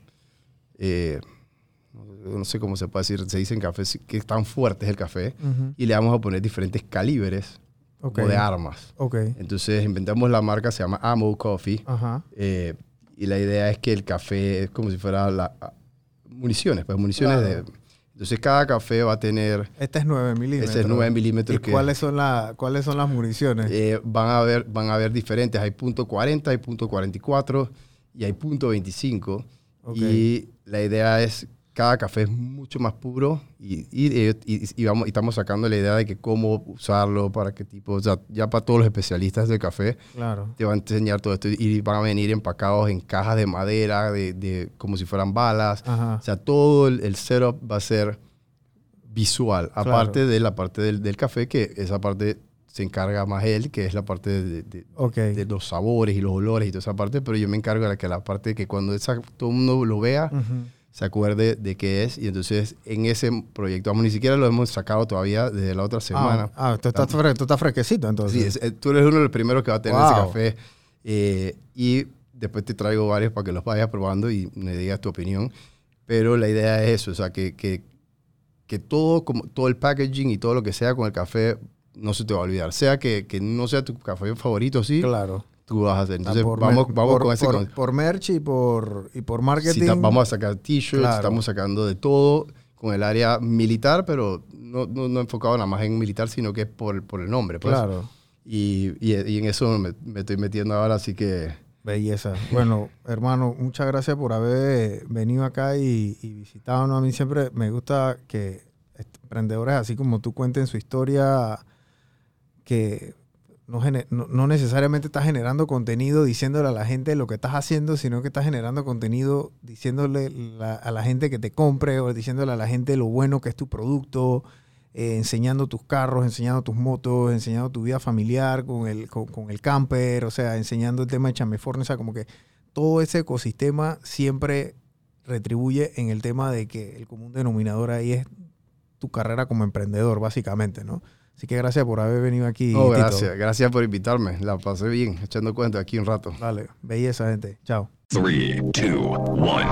eh, no sé cómo se puede decir, se dicen cafés que tan fuerte es el café, y le vamos a poner diferentes calibres Ok. como de armas. Ok. Entonces inventamos la marca, se llama Ammo Coffee, Ajá. eh, y la idea es que el café es como si fuera la, municiones, pues municiones Claro. de... Entonces cada café va a tener Este es 9 milímetros. ese es 9 milímetros ¿Y que cuáles son, la, cuáles son las municiones? eh, van a haber van a haber diferentes. Hay punto .40, hay punto .44 y hay punto .25. Ok. Y la idea es cada café es mucho más puro y, y, y- y vamos, y estamos sacando la idea de que cómo usarlo, para qué tipo, o sea, ya para todos los especialistas del café Claro. te van a enseñar todo esto y van a venir empacados en cajas de madera, de, de- como si fueran balas. Ajá. O sea, todo el, el setup va a ser visual, Claro. aparte de la parte del, del café, que esa parte se encarga más él, que es la parte de, de- Ok. de los sabores y los olores y toda esa parte, pero yo me encargo de la, que la parte que cuando esa, todo el mundo lo vea, Ujú. Se acuerde de qué es. Y entonces en ese proyecto, vamos, ni siquiera lo hemos sacado todavía desde la otra semana. Ah, ah, tú, estás fre- tú estás fresquecito entonces. Sí, es- eh, tú eres uno de los primeros que va a tener ese café. eh, y después te traigo varios para que los vayas probando y me digas tu opinión. Pero la idea es eso, o sea, que, que, que todo, como, todo el packaging y todo lo que sea con el café no se te va a olvidar. Sea que, que no sea tu café favorito, sí, Claro. Tú vas a hacer. Entonces Ah, por vamos, vamos por, con ese... por, merch y por, y por marketing. Ta- vamos a sacar t-shirts, Claro. estamos sacando de todo con el área militar, pero no, no, no enfocado nada más en militar, sino que es por, por el nombre. Pues. Claro. Y, y, y en eso me, me estoy metiendo ahora, así que Belleza. Bueno, hermano, muchas gracias por haber venido acá y, y visitado. A mí siempre me gusta que emprendedores así como tú cuenten su historia, que no, necesariamente estás generando contenido diciéndole a la gente lo que estás haciendo, sino que estás generando contenido diciéndole a la gente que te compre o diciéndole a la gente lo bueno que es tu producto, eh, enseñando tus carros, enseñando tus motos, enseñando tu vida familiar con el, con, con el camper, o sea, enseñando el tema de chameforne, o sea, como que todo ese ecosistema siempre retribuye en el tema de que el común denominador ahí es tu carrera como emprendedor, básicamente, ¿no? Así que gracias por haber venido aquí. Oh, Tito. gracias, gracias por invitarme. La pasé bien, echando cuenta aquí un rato. Dale, belleza, gente. Chao. Three, two, one.